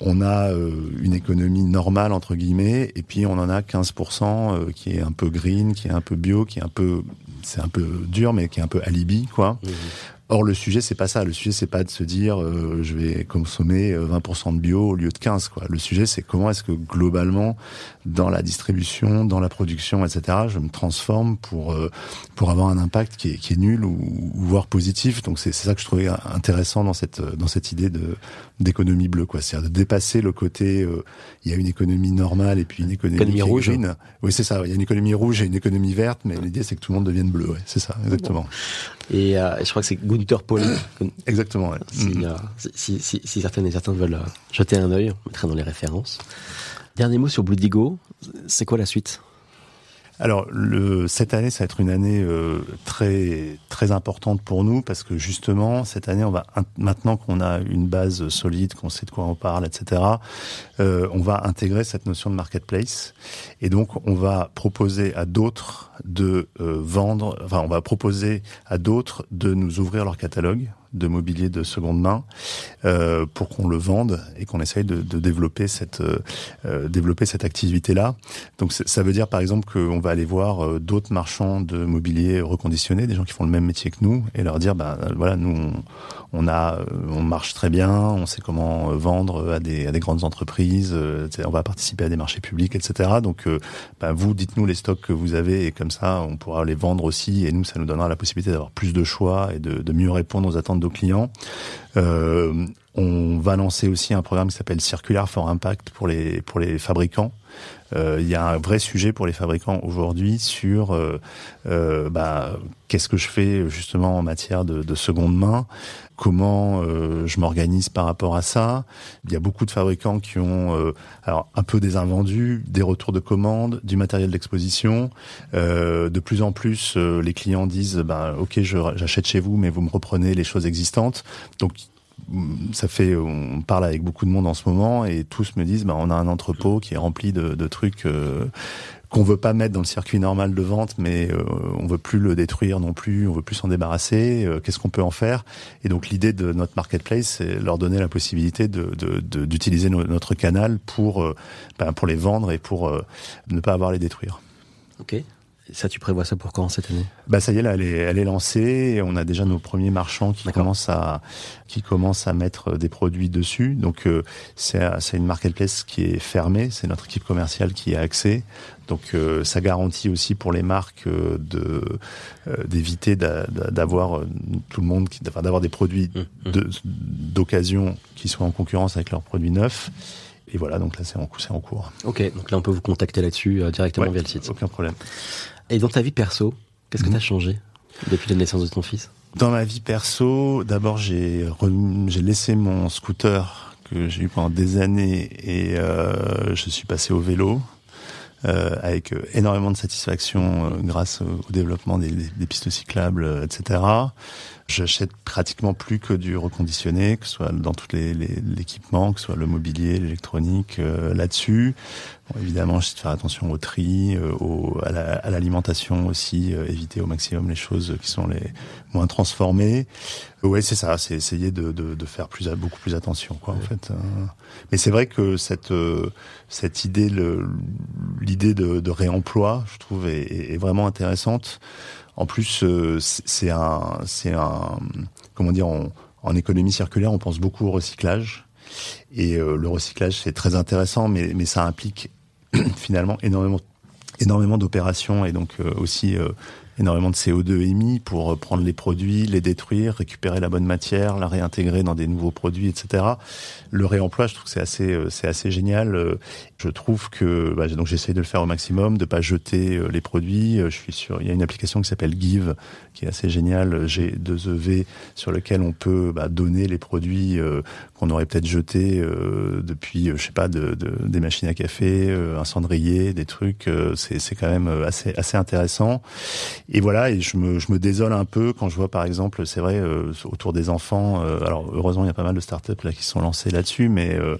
on a une économie normale entre guillemets, et puis on en a 15% qui est un peu green, qui est un peu bio, qui est un peu c'est un peu dur, mais qui est un peu alibi, quoi. Mmh. Or, le sujet, c'est pas ça. Le sujet, c'est pas de se dire, euh, je vais consommer 20% euh, de bio au lieu de 15. Quoi. Le sujet, c'est comment est-ce que globalement, dans la distribution, dans la production, etc., je me transforme pour euh, pour avoir un impact qui est, qui est nul ou, ou voire positif. Donc, c'est ça que je trouvais intéressant dans cette dans cette idée de d'économie bleue, quoi. C'est-à-dire de dépasser le côté, euh, il y a une économie normale et puis une économie, économie rouge. Green. Oui, c'est ça. Il y a une économie rouge et une économie verte, mais l'idée, c'est que tout le monde devienne bleu. Ouais. C'est ça, exactement. Bon. Et euh, je crois que c'est Gunther Pauli. [COUGHS] Exactement. Ouais. Si, mm. euh, si, si, si, certaines et certains veulent euh, jeter un œil, on mettra dans les références. Dernier mot sur Bloodigo, c'est quoi la suite? Alors le, cette année, ça va être une année euh, très très importante pour nous parce que justement cette année, on va maintenant qu'on a une base solide, qu'on sait de quoi on parle, etc. Euh, on va intégrer cette notion de marketplace et donc on va proposer à d'autres de euh, vendre, enfin on va proposer à d'autres de nous ouvrir leur catalogue de mobilier de seconde main euh, pour qu'on le vende et qu'on essaye de, de développer cette euh, euh développer cette activité là. Donc ça veut dire par exemple qu'on va aller voir d'autres marchands de mobilier reconditionné, des gens qui font le même métier que nous et leur dire bah voilà nous on, a on marche très bien, on sait comment vendre à des à des grandes entreprises, on va participer à des marchés publics etc. Donc bah, vous dites-nous les stocks que vous avez et comme ça on pourra les vendre aussi et nous ça nous donnera la possibilité d'avoir plus de choix et de, de mieux répondre aux attentes clients. Euh, on va lancer aussi un programme qui s'appelle Circular for Impact pour les pour les fabricants. Euh, il y a un vrai sujet pour les fabricants aujourd'hui sur euh, euh bah, qu'est-ce que je fais justement en matière de, de seconde main, comment euh, je m'organise par rapport à ça? Il y a beaucoup de fabricants qui ont euh, alors un peu des invendus, des retours de commandes, du matériel d'exposition. de plus en plus, les clients disent bah, ok, j'achète chez vous, mais vous me reprenez les choses existantes. Donc ça fait, on parle avec beaucoup de monde en ce moment et tous me disent, bah, on a un entrepôt qui est rempli de, de trucs euh, qu'on veut pas mettre dans le circuit normal de vente, mais euh, on veut plus le détruire non plus, on veut plus s'en débarrasser. Euh, qu'est-ce qu'on peut en faire? Et donc l'idée de notre marketplace, c'est leur donner la possibilité de, d'utiliser notre canal pour, euh, ben, pour les vendre et pour ne pas avoir à les détruire. Ok. Ça, tu prévois ça pour quand cette année? Bah ça y est, là, elle est, elle est lancée. Et on a déjà nos premiers marchands qui commencent à qui commencent à mettre des produits dessus. Donc euh, c'est c'est une marketplace qui est fermée. C'est notre équipe commerciale qui a accès. Donc euh, ça garantit aussi pour les marques euh, de d'éviter d'avoir tout le monde, d'avoir des produits mmh, mmh. d'occasion qui soient en concurrence avec leurs produits neufs. Et voilà, donc là c'est en, en cours. Ok, donc là on peut vous contacter là-dessus directement via le site. Aucun problème. Et dans ta vie perso, qu'est-ce que tu as changé depuis la naissance de ton fils? Dans ma vie perso, d'abord j'ai j'ai laissé mon scooter que j'ai eu pendant des années et euh, je suis passé au vélo. Euh, avec euh, énormément de satisfaction euh, grâce au, développement des, des, pistes cyclables, etc. J'achète pratiquement plus que du reconditionné, que ce soit dans tous les, l'équipement, que ce soit le mobilier, l'électronique, là-dessus. Bon, évidemment, j'essaie de faire attention au tri, euh, au, à l'alimentation aussi, euh, éviter au maximum les choses qui sont les moins transformées. Ouais, c'est ça, c'est essayer de, de, de, faire plus, beaucoup plus attention, quoi, en fait. Hein. Mais c'est vrai que cette euh, cette idée, l'idée de, de, réemploi, je trouve, est, est vraiment intéressante. En plus, c'est un, c'est un, comment dire, en économie circulaire, on pense beaucoup au recyclage. Et le recyclage, c'est très intéressant, mais, mais ça implique [CLEARS THROAT] finalement énormément énormément d'opérations et donc euh, aussi euh, énormément de CO2 émis pour euh, prendre les produits, les détruire, récupérer la bonne matière, la réintégrer dans des nouveaux produits, etc. Le réemploi, je trouve que c'est assez, euh, c'est assez génial. Euh, je trouve que bah, donc j'essaie de le faire au maximum, de pas jeter les produits. Je suis sûr, il y a une application qui s'appelle Give, qui est assez géniale, G2EV, sur lequel on peut bah, donner les produits qu'on aurait peut-être jetés depuis, je sais pas, de, de, des machines à café, un cendrier, des trucs. c'est, c'est quand même assez, assez intéressant et voilà, et je me, je me désole un peu quand je vois par exemple, c'est vrai, euh, autour des enfants, euh, alors heureusement il y a pas mal de startups là qui sont lancées là-dessus, mais euh,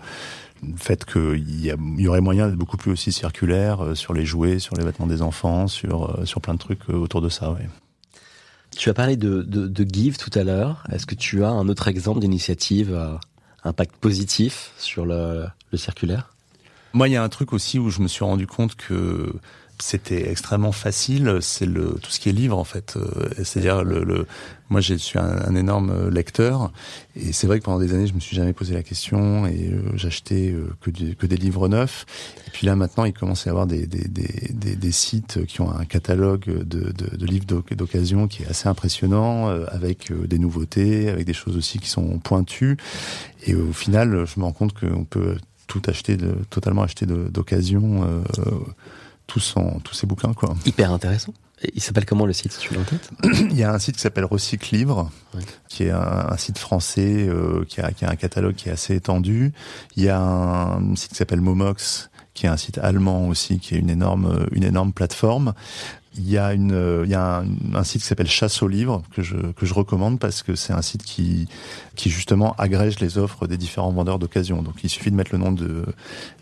le fait qu'il y, y, aurait moyen d'être beaucoup plus aussi circulaire sur les jouets, sur les vêtements des enfants, sur, sur plein de trucs autour de ça, ouais. Tu as parlé de, de, Give tout à l'heure. Est-ce que tu as un autre exemple d'initiative à impact positif sur le, le circulaire? Moi, il y a un truc aussi où je me suis rendu compte que c'était extrêmement facile, c'est le tout ce qui est livre en fait. Euh, c'est-à-dire le, le, moi je suis un, énorme lecteur et c'est vrai que pendant des années je me suis jamais posé la question et euh, j'achetais euh, que, que des livres neufs. Et puis là maintenant il commence à y avoir des, des, des, des, sites qui ont un catalogue de, de, de livres d'occasion qui est assez impressionnant avec des nouveautés, avec des choses aussi qui sont pointues. Et au final je me rends compte qu'on peut tout acheter, de, totalement acheter d'occasion. Euh, tous, en, tous ces bouquins. Quoi. Hyper intéressant. il s'appelle comment le site, tu l'as en tête? Il y a un site qui s'appelle Recycle Livre, qui est un, site français euh, qui, a, qui, a, un catalogue qui est assez étendu. Il y a un site qui s'appelle Momox, qui est un site allemand aussi, qui est une énorme, une énorme plateforme. Il y a une, il y a un, site qui s'appelle Chasse aux livres que je que je recommande parce que c'est un site qui qui justement agrège les offres des différents vendeurs d'occasion. Donc il suffit de mettre le nom de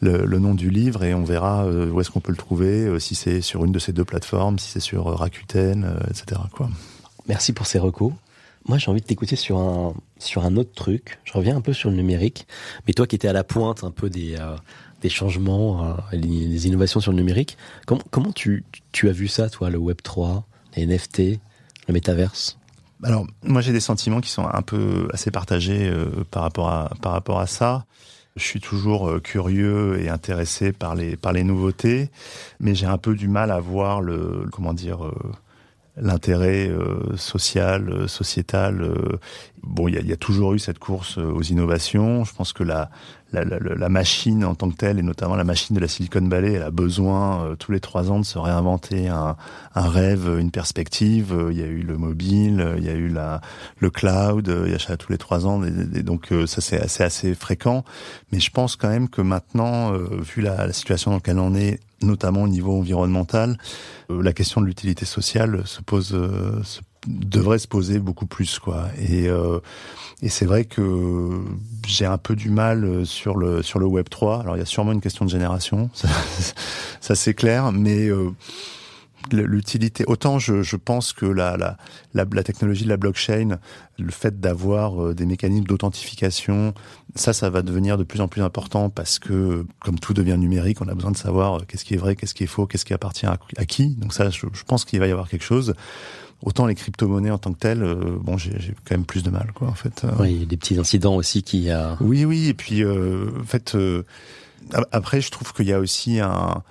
le, nom du livre et on verra euh, où est-ce qu'on peut le trouver, euh, si c'est sur une de ces deux plateformes, si c'est sur euh, Rakuten, etc. Quoi. Merci pour ces recours. Moi, j'ai envie de t'écouter sur un sur un autre truc. Je reviens un peu sur le numérique, mais toi qui étais à la pointe un peu des des changements, euh, les, innovations sur le numérique. Comment, comment tu, tu, as vu ça, toi, le Web 3, les NFT, le métaverse? Alors, moi, j'ai des sentiments qui sont un peu assez partagés euh, par rapport à par rapport à ça. Je suis toujours euh, curieux et intéressé par les par les nouveautés, mais j'ai un peu du mal à voir le comment dire l'intérêt social, sociétal. bon, il y a, y a, toujours eu cette course aux innovations. Je pense que la la, machine en tant que telle, et notamment la machine de la Silicon Valley, elle a besoin euh, tous les trois ans de se réinventer un, rêve, une perspective. Euh, il y a eu le mobile, euh, il y a eu le cloud, il y a tous les trois ans. Et, donc ça c'est assez, fréquent. Mais je pense quand même que maintenant, vu la, situation dans laquelle on est, notamment au niveau environnemental, la question de l'utilité sociale se pose, se devrait se poser beaucoup plus quoi. Et, euh, et c'est vrai que j'ai un peu du mal euh, sur le sur le Web 3. Alors il y a sûrement une question de génération, [LAUGHS] ça, ça c'est clair, mais euh, l'utilité. Autant je, je, pense que la, la, la, technologie de la blockchain, le fait d'avoir euh, des mécanismes d'authentification, ça, ça va devenir de plus en plus important parce que, comme tout devient numérique, on a besoin de savoir euh, qu'est-ce qui est vrai, qu'est-ce qui est faux, qu'est-ce qui appartient à, qui. Donc ça, je pense qu'il va y avoir quelque chose. Autant les crypto-monnaies en tant que telles, euh, bon, j'ai quand même plus de mal, quoi, en fait. Oui, il y a des petits incidents aussi qui. a Oui, oui, et puis, en fait après, je trouve qu'il y a aussi un,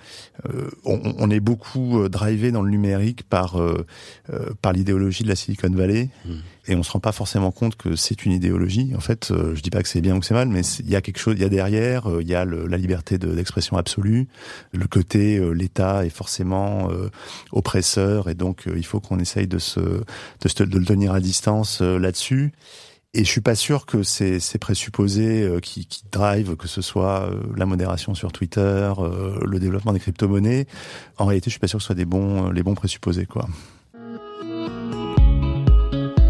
euh, on, est beaucoup euh, drivé dans le numérique par euh, par l'idéologie de la Silicon Valley, hmm. et on se rend pas forcément compte que c'est une idéologie. En fait, je dis pas que c'est bien ou que c'est mal, mais il y a quelque chose, il y a derrière, il y a la liberté d'expression absolue, le côté l'État est forcément oppresseur, et donc il faut qu'on essaye de se de, de le tenir à distance là-dessus. Et je suis pas sûr que ces, ces présupposés euh, qui, qui drive, que ce soit euh, la modération sur Twitter, euh, le développement des crypto-monnaies, en réalité, je suis pas sûr que ce soit les bons présupposés.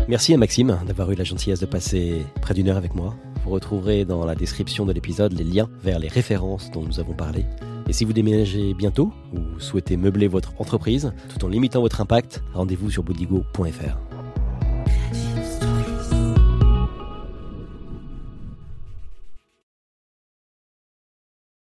Merci à Maxime d'avoir eu la gentillesse de passer près d'une heure avec moi. Vous retrouverez dans la description de l'épisode les liens vers les références dont nous avons parlé. Et si vous déménagez bientôt ou souhaitez meubler votre entreprise tout en limitant votre impact, rendez-vous sur bodigo.fr.